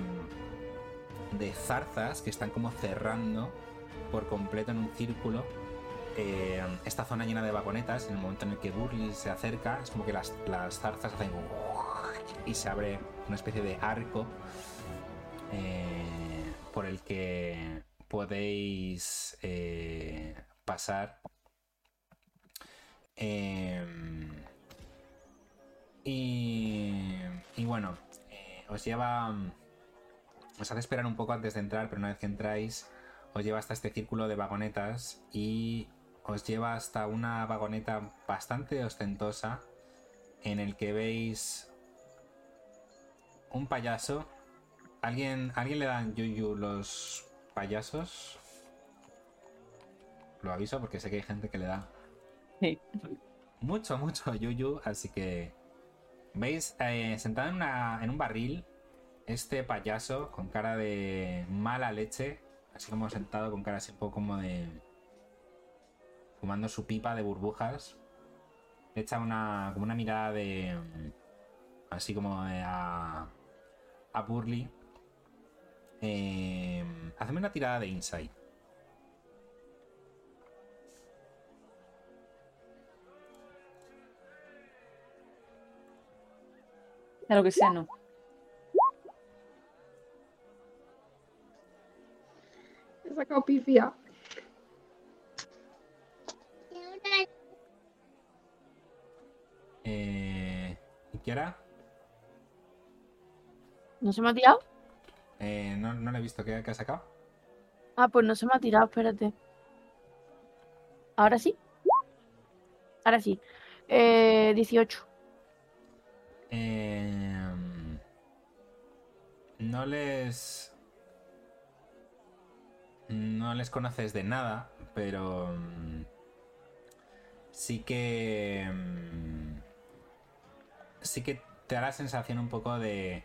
A: de zarzas que están como cerrando por completo en un círculo. eh, esta zona llena de vagonetas, en el momento en el que Burley se acerca, es como que las, las zarzas hacen y se abre una especie de arco eh, por el que podéis eh, pasar. Y, y bueno, os lleva. Os hace esperar un poco antes de entrar, pero una vez que entráis, os lleva hasta este círculo de vagonetas y os lleva hasta una vagoneta bastante ostentosa en el que veis un payaso. ¿Alguien, ¿alguien le dan yuyu los payasos? Lo aviso porque sé que hay gente que le da
E: Sí.
A: mucho, mucho yuyu, así que veis eh, sentado en, una- en un barril este payaso con cara de mala leche, así como sentado con cara así un poco como de fumando su pipa de burbujas, echa una como una mirada de así como de a a Burley. Eh, hazme una tirada de insight.
E: A lo que sea, no.
C: He sacado pifia.
A: Eh, ¿Y Kiara?
D: ¿No se me ha tirado?
A: Eh, no, no le he visto. ¿Qué, qué ha sacado?
D: Ah, pues no se me ha tirado, espérate. ¿Ahora sí? Ahora sí. Eh, 18.
A: Eh, no les. No les conoces de nada, pero. mm, Sí que. mm, Sí que te da la sensación un poco de.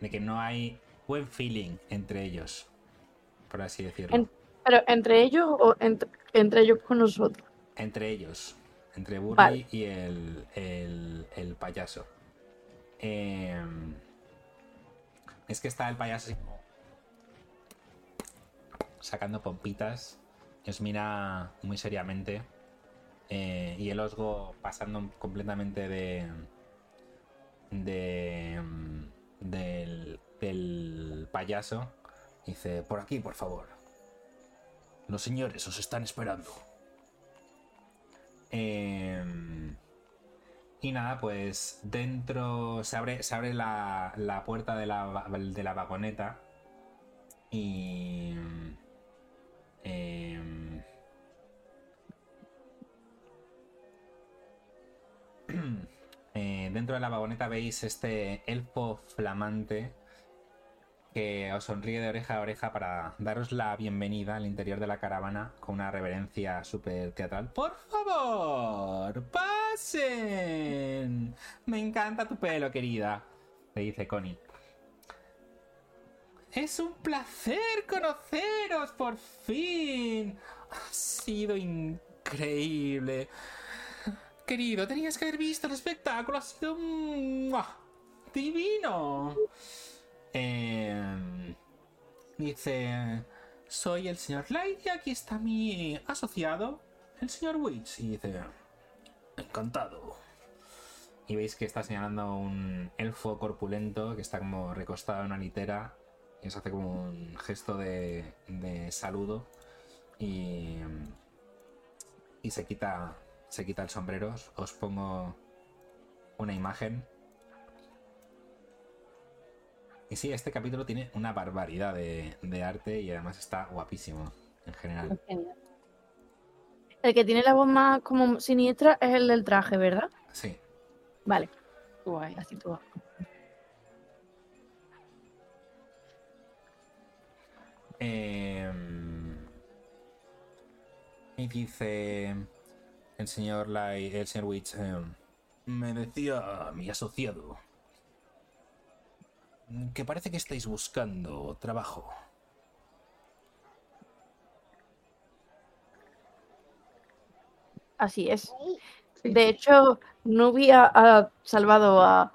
A: de que no hay buen feeling entre ellos. Por así decirlo.
D: En- ¿Pero entre ellos o entre, entre ellos con nosotros?
A: Entre ellos. Entre Burley
D: Vale.
A: y el, el, el payaso. Eh, es que está el payaso así como sacando pompitas. Os mira muy seriamente. eh, y el osgo pasando completamente de. de. mm, del, del payaso. Dice: Por aquí, por favor.
F: Los señores os están esperando.
A: Em, y nada, pues dentro se abre, se abre la, la puerta de la, de la vagoneta y, Em, [clears throat] eh, dentro de la vagoneta veis este elfo flamante que os sonríe de oreja a oreja para daros la bienvenida al interior de la caravana con una reverencia súper teatral. ¡Por favor! ¡Pasen! Me encanta tu pelo, querida, le dice Connie. Es un placer conoceros, por fin. Ha sido increíble. Querido, tenías que haber visto el espectáculo. Ha sido divino. Eh, dice, soy el señor Light y aquí está mi asociado, el señor Witch. Y dice, encantado. Y veis que está señalando un elfo corpulento que está como recostado en una litera y os hace como un gesto de, de saludo y, y se quita se quita el sombrero. Os pongo una imagen. Y sí, este capítulo tiene una barbaridad de, de arte y además está guapísimo en general.
D: El que tiene la voz más como siniestra es el del traje, ¿verdad?
A: Sí.
D: Vale,
E: Guay.
D: así tú.
A: Em, y dice el señor Lai, el señor Witch, em, me decía mi asociado que parece que estáis buscando trabajo.
D: Así es. De hecho, Nubia ha salvado a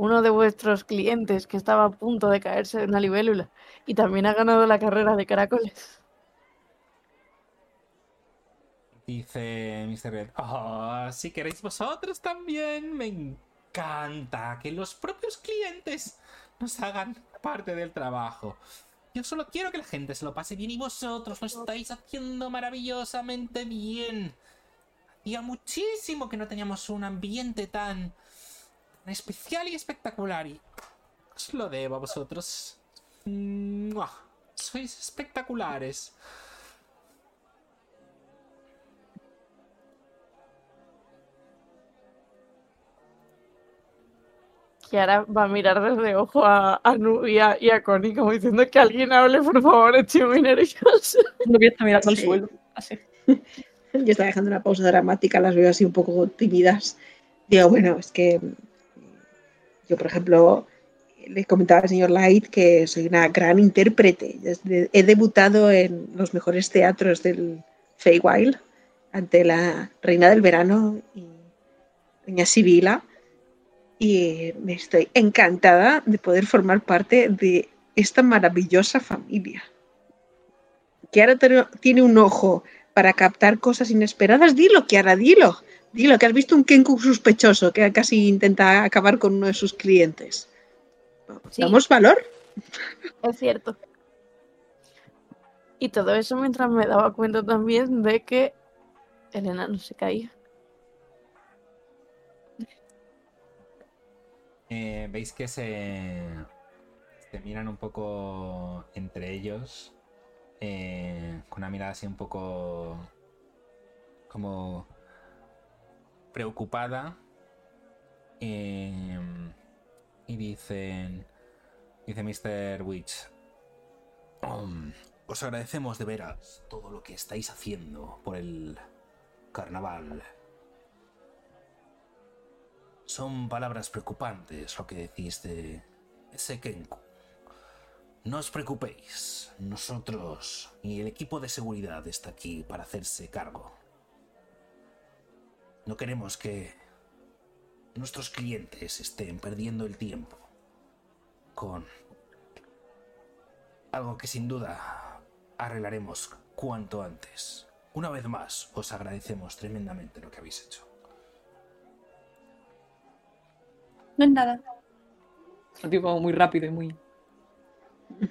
D: uno de vuestros clientes que estaba a punto de caerse de una libélula y también ha ganado la carrera de caracoles.
A: Dice Mr. Red, "Ah, si queréis vosotros también, me encanta que los propios clientes nos hagan parte del trabajo. Yo solo quiero que la gente se lo pase bien y vosotros lo estáis haciendo maravillosamente bien. Hacía muchísimo que no teníamos un ambiente tan especial y espectacular y os lo debo a vosotros. ¡Mua! Sois espectaculares.
D: Kiara va a mirar desde ojo a, a Nubia y a Connie como diciendo que alguien hable, por favor, estoy muy nerviosa.
E: Nubia está mirando al
C: Sí.
E: suelo. Así. [laughs]
C: Yo estaba dejando una pausa dramática, las veo así un poco tímidas. Digo, bueno, es que yo, por ejemplo, le comentaba al señor Light que soy una gran intérprete. He debutado en los mejores teatros del Feywild ante la Reina del Verano y Doña Sibila. Y me estoy encantada de poder formar parte de esta maravillosa familia. Que ahora tiene un ojo para captar cosas inesperadas. Dilo, Kiara, dilo. Dilo, que has visto un Kenku sospechoso que casi intenta acabar con uno de sus clientes.
D: Sí.
C: ¿Damos valor?
D: Es cierto. Y todo eso mientras me daba cuenta también de que Elena no se caía.
A: Eh, Veis que se, se miran un poco entre ellos, eh, con una mirada así un poco como preocupada. eh, y dicen, dice Mr. Witch, "Um, os agradecemos de veras todo lo que estáis haciendo por el carnaval. Son palabras preocupantes lo que decís de ese Kenku. No os preocupéis, nosotros y el equipo de seguridad está aquí para hacerse cargo. No queremos que nuestros clientes estén perdiendo el tiempo con algo que sin duda arreglaremos cuanto antes. Una vez más, os agradecemos tremendamente lo que habéis hecho.
E: No es nada. Lo digo como muy rápido y muy. [laughs]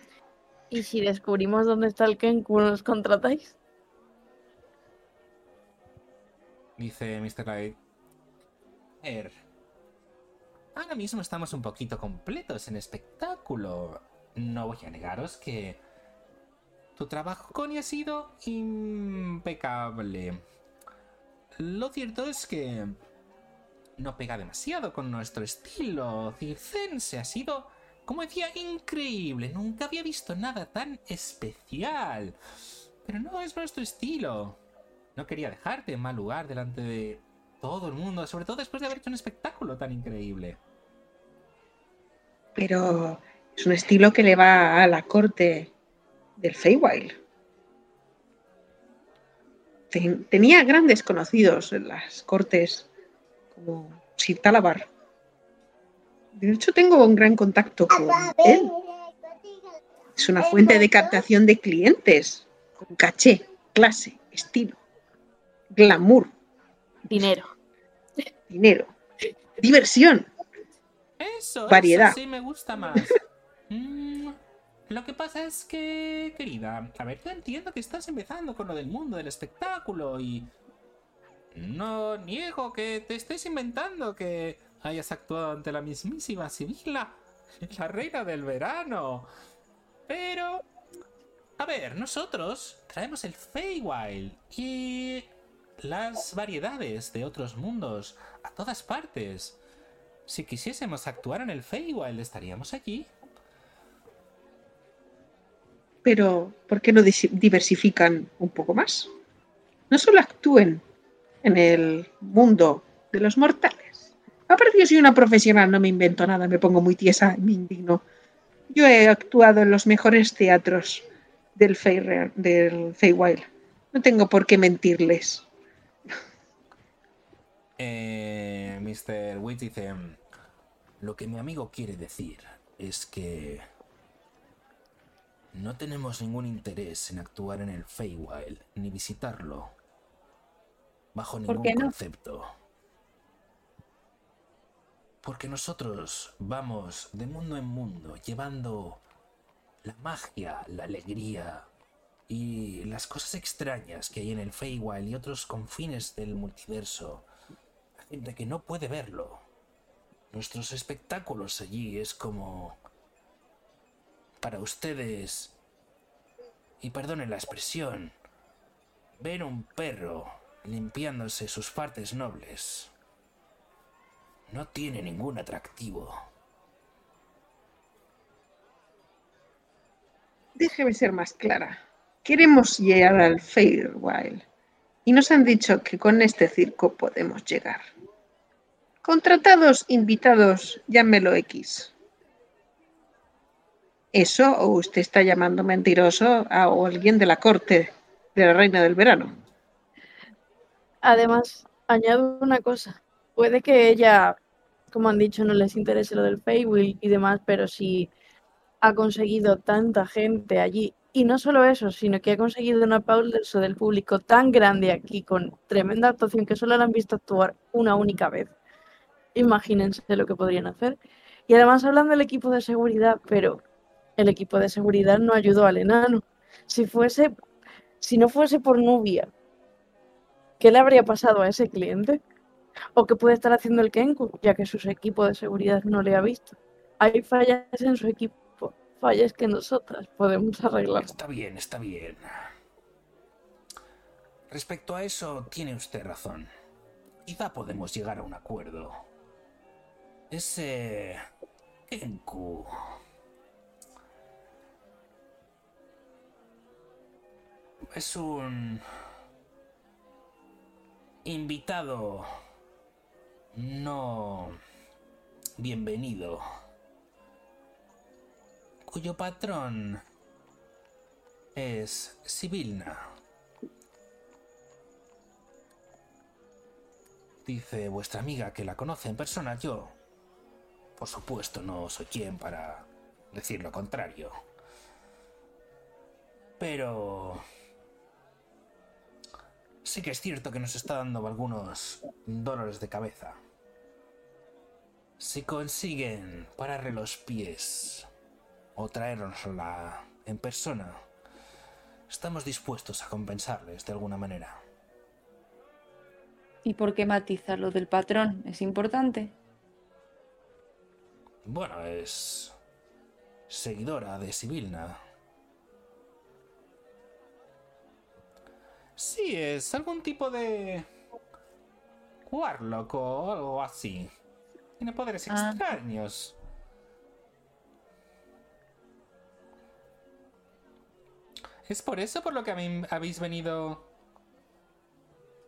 D: ¿Y si descubrimos dónde está el Kenku, nos contratáis?
A: Dice Mr. Light. Er, ahora mismo estamos un poquito completos en espectáculo. No voy a negaros que tu trabajo, Connie, ha sido impecable. Lo cierto es que no pega demasiado con nuestro estilo circense. Ha sido, como decía, increíble. Nunca había visto nada tan especial. Pero no es nuestro estilo. No quería dejarte en mal lugar delante de todo el mundo, sobre todo después de haber hecho un espectáculo tan increíble.
C: Pero es un estilo que le va a la corte del Feywild. Ten- tenía grandes conocidos en las cortes, como Sir Talabar. De hecho, tengo un gran contacto con él. Es una fuente de captación de clientes, con caché, clase, estilo, glamour,
D: Dinero.
C: dinero, diversión.
A: Eso,
C: Variedad.
A: eso sí me gusta más. [laughs] Mm, lo que pasa es que, querida, a ver, yo entiendo que estás empezando con lo del mundo del espectáculo y no niego que te estés inventando que hayas actuado ante la mismísima Sibila, [laughs] la reina del verano. Pero, a ver, nosotros traemos el Feywild y las variedades de otros mundos a todas partes. Si quisiésemos actuar en el Feywild, estaríamos allí.
C: Pero, ¿por qué no diversifican un poco más? No solo actúen en el mundo de los mortales. Aparte, yo soy una profesional, no me invento nada, me pongo muy tiesa, me indigno. Yo he actuado en los mejores teatros del, Feyre- del Feywild. No tengo por qué mentirles.
A: Eh, Mr. Witch dice... Lo que mi amigo quiere decir es que... No tenemos ningún interés en actuar en el Feywild, ni visitarlo. Bajo
E: ¿Por
A: ningún
E: no?
A: concepto. Porque nosotros vamos de mundo en mundo, llevando la magia, la alegría y las cosas extrañas que hay en el Feywild y otros confines del multiverso gente que no puede verlo. Nuestros espectáculos allí es como para ustedes y perdonen la expresión, ver un perro limpiándose sus partes nobles no tiene ningún atractivo.
C: Déjeme ser más clara. Queremos llegar al Feywild. Y nos han dicho que con este circo podemos llegar. Contratados, invitados, llámelo X. ¿Eso o usted está llamando mentiroso a alguien de la corte de la reina del verano?
D: Además, añado una cosa. Puede que ella, como han dicho, no les interese lo del Feywild y demás, pero si ha conseguido tanta gente allí, y no solo eso, sino que ha conseguido un aplauso del público tan grande aquí, con tremenda actuación, que solo la han visto actuar una única vez. Imagínense lo que podrían hacer. Y además hablan del equipo de seguridad, pero el equipo de seguridad no ayudó al enano. Si fuese, si no fuese por Nubia, ¿qué le habría pasado a ese cliente? ¿O qué puede estar haciendo el Kenku, ya que su equipo de seguridad no le ha visto? Hay fallas en su equipo, fallas que nosotras podemos arreglar.
A: Está bien, está bien. Respecto a eso, tiene usted razón. Quizá podemos llegar a un acuerdo. Ese... Kenku... Es un... Invitado... No... Bienvenido. Cuyo patrón es Sibilna. Dice vuestra amiga que la conoce en persona. Yo, por supuesto, no soy quien para decir lo contrario. Pero... Sí que es cierto que nos está dando algunos dolores de cabeza. Si consiguen pararle los pies o traérnosla en persona, estamos dispuestos a compensarles de alguna manera.
E: ¿Y por qué matizar lo del patrón? ¿Es importante?
A: Bueno, es seguidora de Sibilna. Sí, es algún tipo de Warlock o algo así. Tiene poderes
E: Ah.
A: extraños. ¿Es por eso por lo que habéis- habéis venido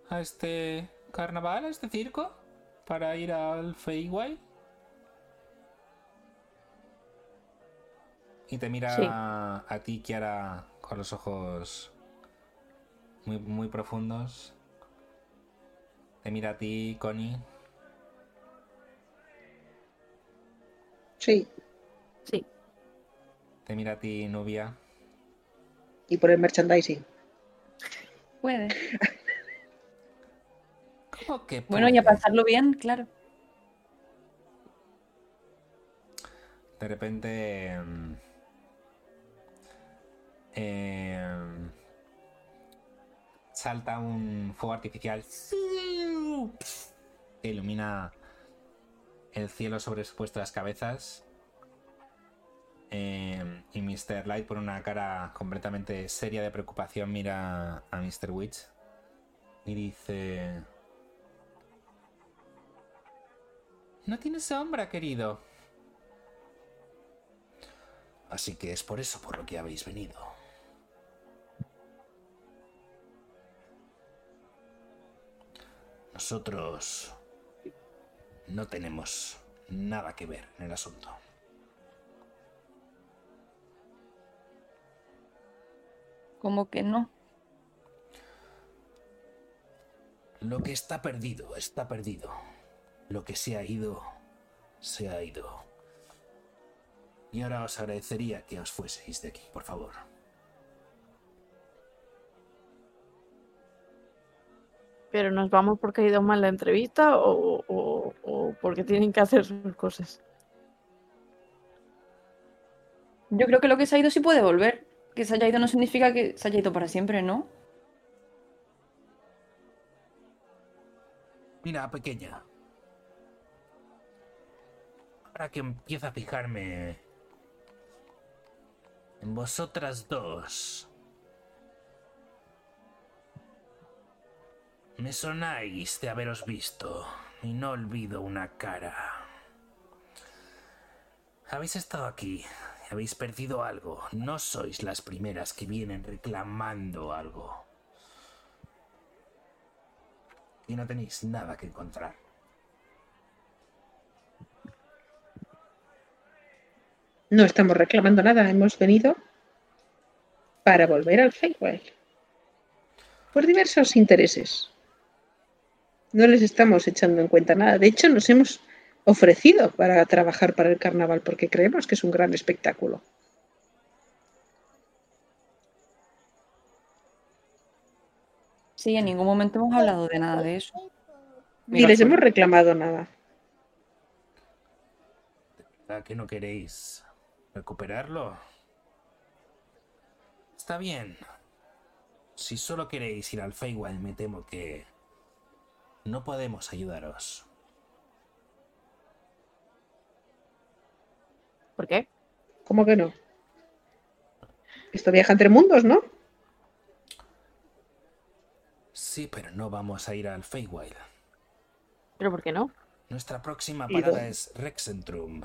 A: a este carnaval, a este circo? ¿Para ir al Feywild? Y te mira
D: Sí.
A: a ti, Kiara, con los ojos muy, muy profundos. Te mira a ti, Connie.
C: Sí,
D: Sí.
A: Te mira a ti, Nubia.
C: y por el merchandising.
E: Puede. [laughs]
A: ¿Cómo que
E: Bueno, y a
A: puede?
E: pasarlo bien, claro.
A: De repente. Em, salta un fuego artificial que ilumina el cielo sobre vuestras cabezas. Em, y Mr. Light, por una cara completamente seria de preocupación, mira a Mr. Witch y dice: No tienes sombra, querido. Así que es por eso por lo que habéis venido. Nosotros no tenemos nada que ver en el asunto.
E: Como que no.
F: Lo que está perdido, está perdido. Lo que se ha ido, se ha ido. Y ahora os agradecería que os fueseis de aquí, por favor.
D: Pero nos vamos porque ha ido mal la entrevista o, o- o porque tienen que hacer sus [laughs] cosas.
E: Yo creo que lo que se ha ido sí puede volver. Que se haya ido no significa que se haya ido para siempre, ¿no?
F: Mira, pequeña. Ahora que empiezo a fijarme en vosotras dos. Me sonáis de haberos visto y no olvido una cara. Habéis estado aquí habéis perdido algo. No sois las primeras que vienen reclamando algo. Y no tenéis nada que encontrar.
C: No estamos reclamando nada, hemos venido para volver al Feywild. Por diversos intereses. No les estamos echando en cuenta nada. De hecho, nos hemos ofrecido para trabajar para el carnaval porque creemos que es un gran espectáculo.
E: Sí, en ningún momento hemos hablado de nada de eso.
C: Ni les hemos reclamado nada.
F: ¿Verdad que no queréis recuperarlo? Está bien. Si solo queréis ir al Feywild, me temo que no podemos ayudaros.
D: ¿Por qué?
C: ¿Cómo que no? Esto viaja entre mundos, ¿no?
F: Sí, pero no vamos a ir al Feywild.
D: ¿Pero por qué no?
F: Nuestra próxima
C: ¿Y
F: parada es Rexentrum.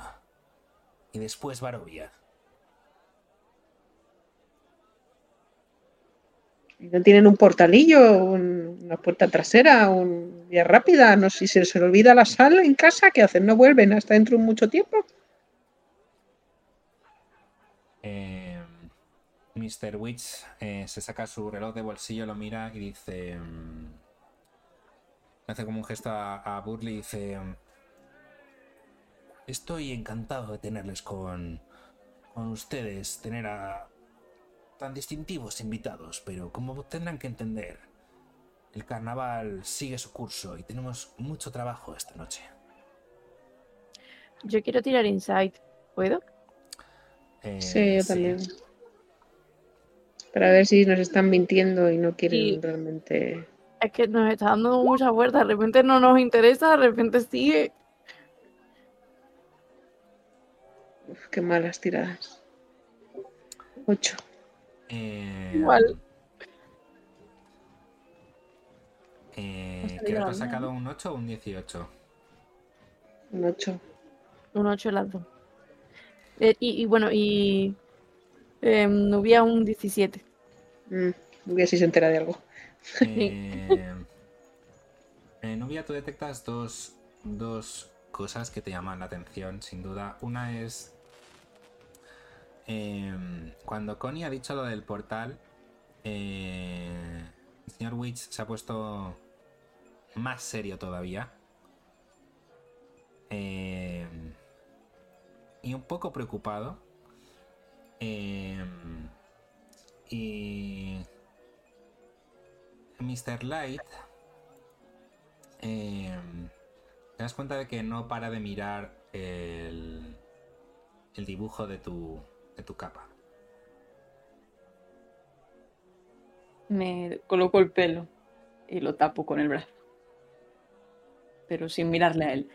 F: Y después Barovia.
C: ¿No tienen un portalillo, un- una puerta trasera, un vía rápida? No sé si se les olvida la sala en casa, ¿qué hacen? ¿No vuelven hasta dentro de mucho tiempo?
A: Eh, Mr. Witch eh, se saca su reloj de bolsillo, lo mira y dice. mm, hace como un gesto a, a Burley y dice. mm,
F: Estoy encantado de tenerles con, con ustedes, tener a tan distintivos invitados, pero como tendrán que entender, el carnaval sigue su curso y tenemos mucho trabajo esta noche.
D: Yo quiero tirar insight. ¿Puedo?
A: eh,
C: Sí, yo también. Para ver si nos están mintiendo y no quieren
D: Sí.
C: realmente.
D: Es que nos está dando mucha vuelta. De repente no nos interesa, de repente sigue.
C: Uf, qué malas tiradas. Ocho.
A: Eh,
D: Igual.
A: Eh,
E: Ha
A: creo que
E: mía,
A: sacado un 8 o un 18.
C: Un 8.
D: Un 8 las dos. Eh, y, y bueno, y. Eh, Nubia un 17.
C: Mm, voy a ver si se entera de algo.
A: Eh, [laughs] en Nubia tú detectas dos, dos cosas que te llaman la atención, sin duda. Una es em, cuando Connie ha dicho lo del portal, eh, el señor Witch se ha puesto más serio todavía. Em, y un poco preocupado. Em, y Mr. Light, te das cuenta de que no para de mirar el, el dibujo de tu, de tu capa.
E: Me coloco el pelo y lo tapo con el brazo. Pero sin mirarle a él.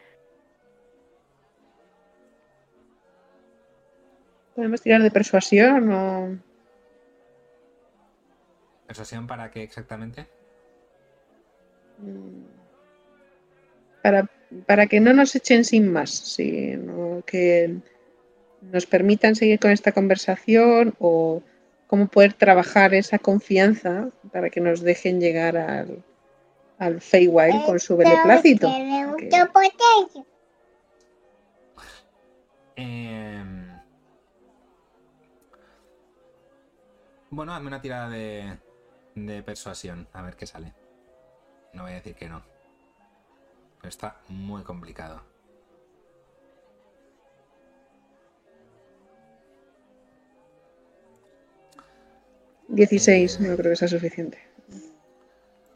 C: ¿Podemos tirar de persuasión o...?
A: ¿Persuasión para qué exactamente?
C: Mm. Para, para que no nos echen sin más, sino que nos permitan seguir con esta conversación o cómo poder trabajar esa confianza para que nos dejen llegar al, al Feywild con su beneplácito. Que-
A: Em, bueno, hazme una tirada de, de persuasión, a ver qué sale. No voy a decir que no. Pero está muy complicado.
C: 16,
A: Eh.
C: no creo que sea suficiente.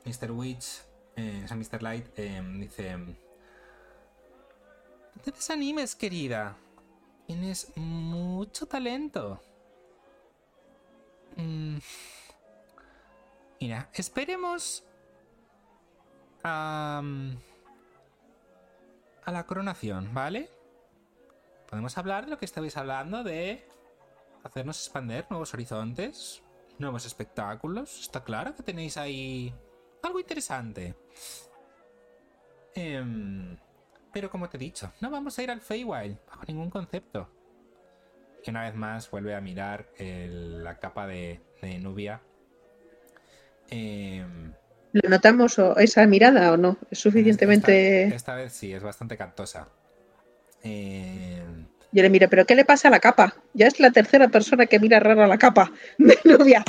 A: Mr. Witch, eh, o sea, Mr. Light, eh, dice: No te desanimes, querida. Tienes mucho talento. Mm. Mira, esperemos a, a la coronación, ¿vale? Podemos hablar de lo que estabais hablando, de hacernos expander nuevos horizontes, nuevos espectáculos. Está claro que tenéis ahí algo interesante. Em, pero como te he dicho, no vamos a ir al Feywild bajo ningún concepto. Y una vez más vuelve a mirar el- la capa de, de Nubia. Em,
C: ¿Lo notamos o esa mirada o no? Es suficientemente...
A: Esta, esta vez sí, es bastante cantosa. Em,
C: Yo le miro, ¿pero qué le pasa a la capa? Ya es la tercera persona que mira rara la capa [laughs] de novia.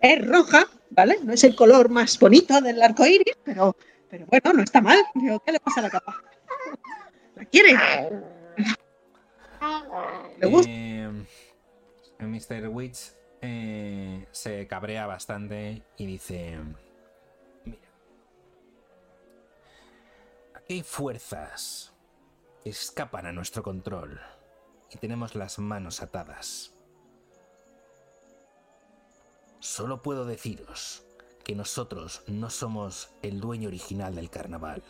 C: Es roja, ¿vale? No es el color más bonito del arco iris, pero, pero bueno, no está mal. Digo, ¿qué le pasa a la capa? ¿La quiere? ¿Le gusta?
A: em, Mr. Witch eh, se cabrea bastante y dice: Mira, aquí hay fuerzas escapan a nuestro control y tenemos las manos atadas. Solo puedo deciros que nosotros no somos el dueño original del carnaval.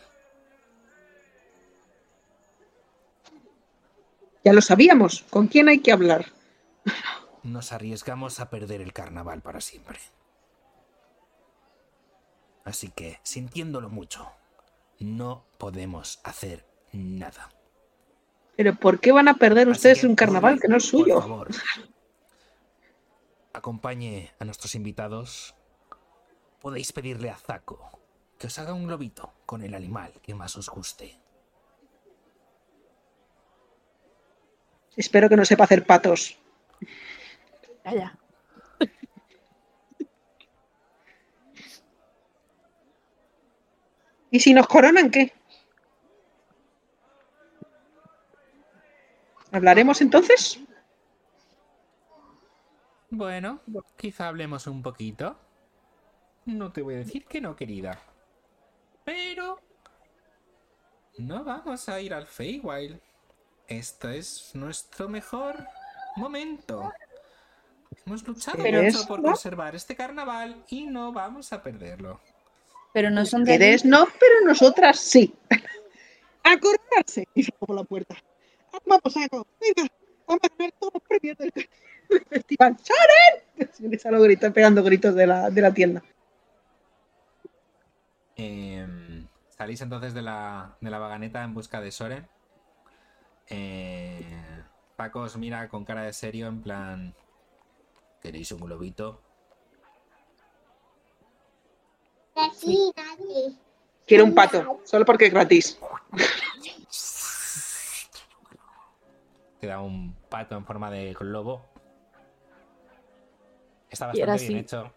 C: Ya lo sabíamos. ¿Con quién hay que hablar?
F: Nos arriesgamos a perder el carnaval para siempre. Así que, sintiéndolo mucho, no podemos hacer nada.
C: ¿Pero por qué van a perder
F: Así
C: ustedes
F: que,
C: un carnaval que no es
F: Por
C: suyo?
F: favor, acompañe a nuestros invitados. Podéis pedirle a Zaco que os haga un globito con el animal que más os guste.
C: Espero que no sepa hacer patos.
D: Ya, ya.
C: ¿Y si nos coronan qué? ¿Hablaremos entonces?
A: Bueno, quizá hablemos un poquito. No te voy a decir que no, querida. Pero... No vamos a ir al Feywild. Este es nuestro mejor momento. Hemos luchado
C: ¿Eres,
A: mucho por
C: no?
A: conservar este carnaval y no vamos a perderlo.
E: Pero no son de.
C: Eres no, pero nosotras sí. [laughs] A coronarse. Y se la puerta. Vamos, saco. Venga, vamos a ganar todos los premios del, del festival. ¡Sharon! Se grito- pegando gritos de la, de la tienda.
A: Em, salís entonces de la, de la vaganeta en busca de Soren. Eh, Paco os mira con cara de serio en plan... ¿Queréis un globito?
C: Quiero un pato, solo porque es gratis.
A: Te da un pato en forma de globo. Está bastante bien hecho.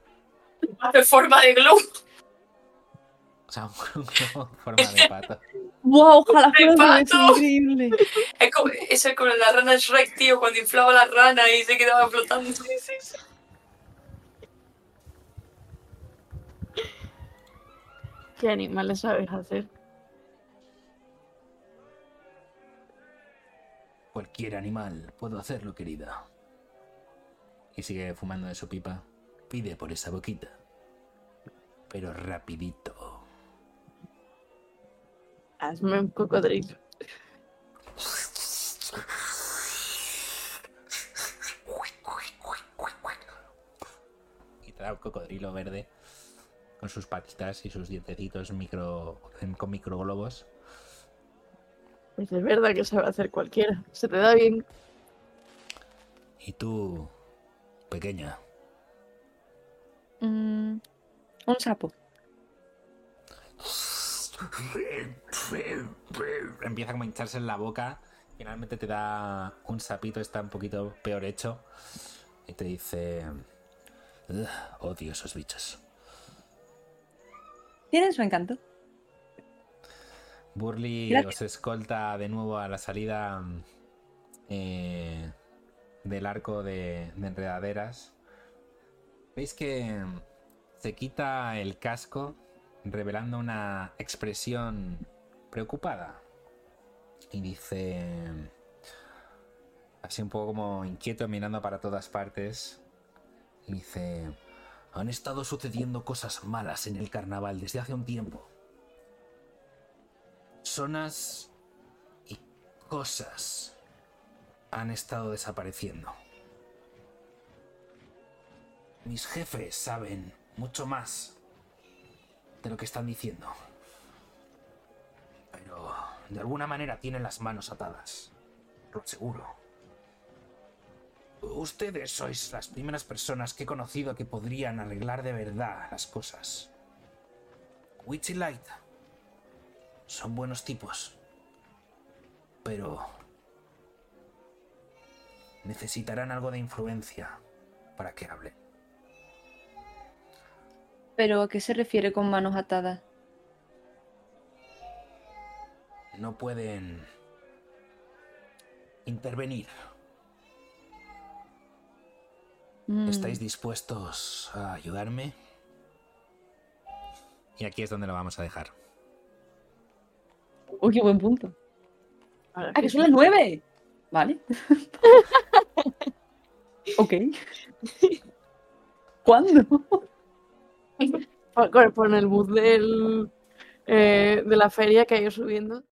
B: Hace forma de globo.
A: O sea, un [laughs] globo en forma de pato.
E: ¡Wow! Ojalá
B: ¡De
E: fuera
B: pato!
E: increíble.
B: Es como, es como la rana Shrek, tío, cuando inflaba la rana y se quedaba flotando.
D: ¿Qué animales sabes hacer?
F: Cualquier animal, puedo hacerlo, querida.
A: Y sigue fumando de su pipa.
F: Pide por esa boquita. Pero rapidito.
D: Hazme un cocodrilo.
A: Y te da un cocodrilo verde con sus patitas y sus dientecitos micro, con microglobos.
D: Pues es verdad que sabe hacer cualquiera. Se te da bien.
F: Y tú, pequeña,
E: Mm, un sapo.
A: Empieza como a hincharse en la boca. Finalmente te da un sapito, está un poquito peor hecho. Y te dice...
F: odio esos bichos.
E: Tienen su encanto.
A: Burley
E: Gracias.
A: os escolta de nuevo a la salida eh, del arco de, de enredaderas. Veis que se quita el casco revelando una expresión preocupada. Y dice, así un poco como inquieto mirando para todas partes. Y dice,
F: Han estado sucediendo cosas malas en el carnaval desde hace un tiempo. Zonas y cosas han estado desapareciendo. Mis jefes saben mucho más de lo que están diciendo. Pero de alguna manera tienen las manos atadas. Lo aseguro. Ustedes sois las primeras personas que he conocido que podrían arreglar de verdad las cosas. Witchy Light son buenos tipos, pero necesitarán algo de influencia para que hablen.
E: ¿Pero a qué se refiere con manos atadas?
F: No pueden intervenir.
E: Mm,
F: ¿Estáis dispuestos a ayudarme?
A: y aquí es donde lo vamos a dejar.
E: Uy, qué buen punto. ¡Ah,
D: que
E: son las nueve! Vale. [laughs] ok. ¿Cuándo?
D: Por, por el bus del, eh, de la feria que ha ido subiendo.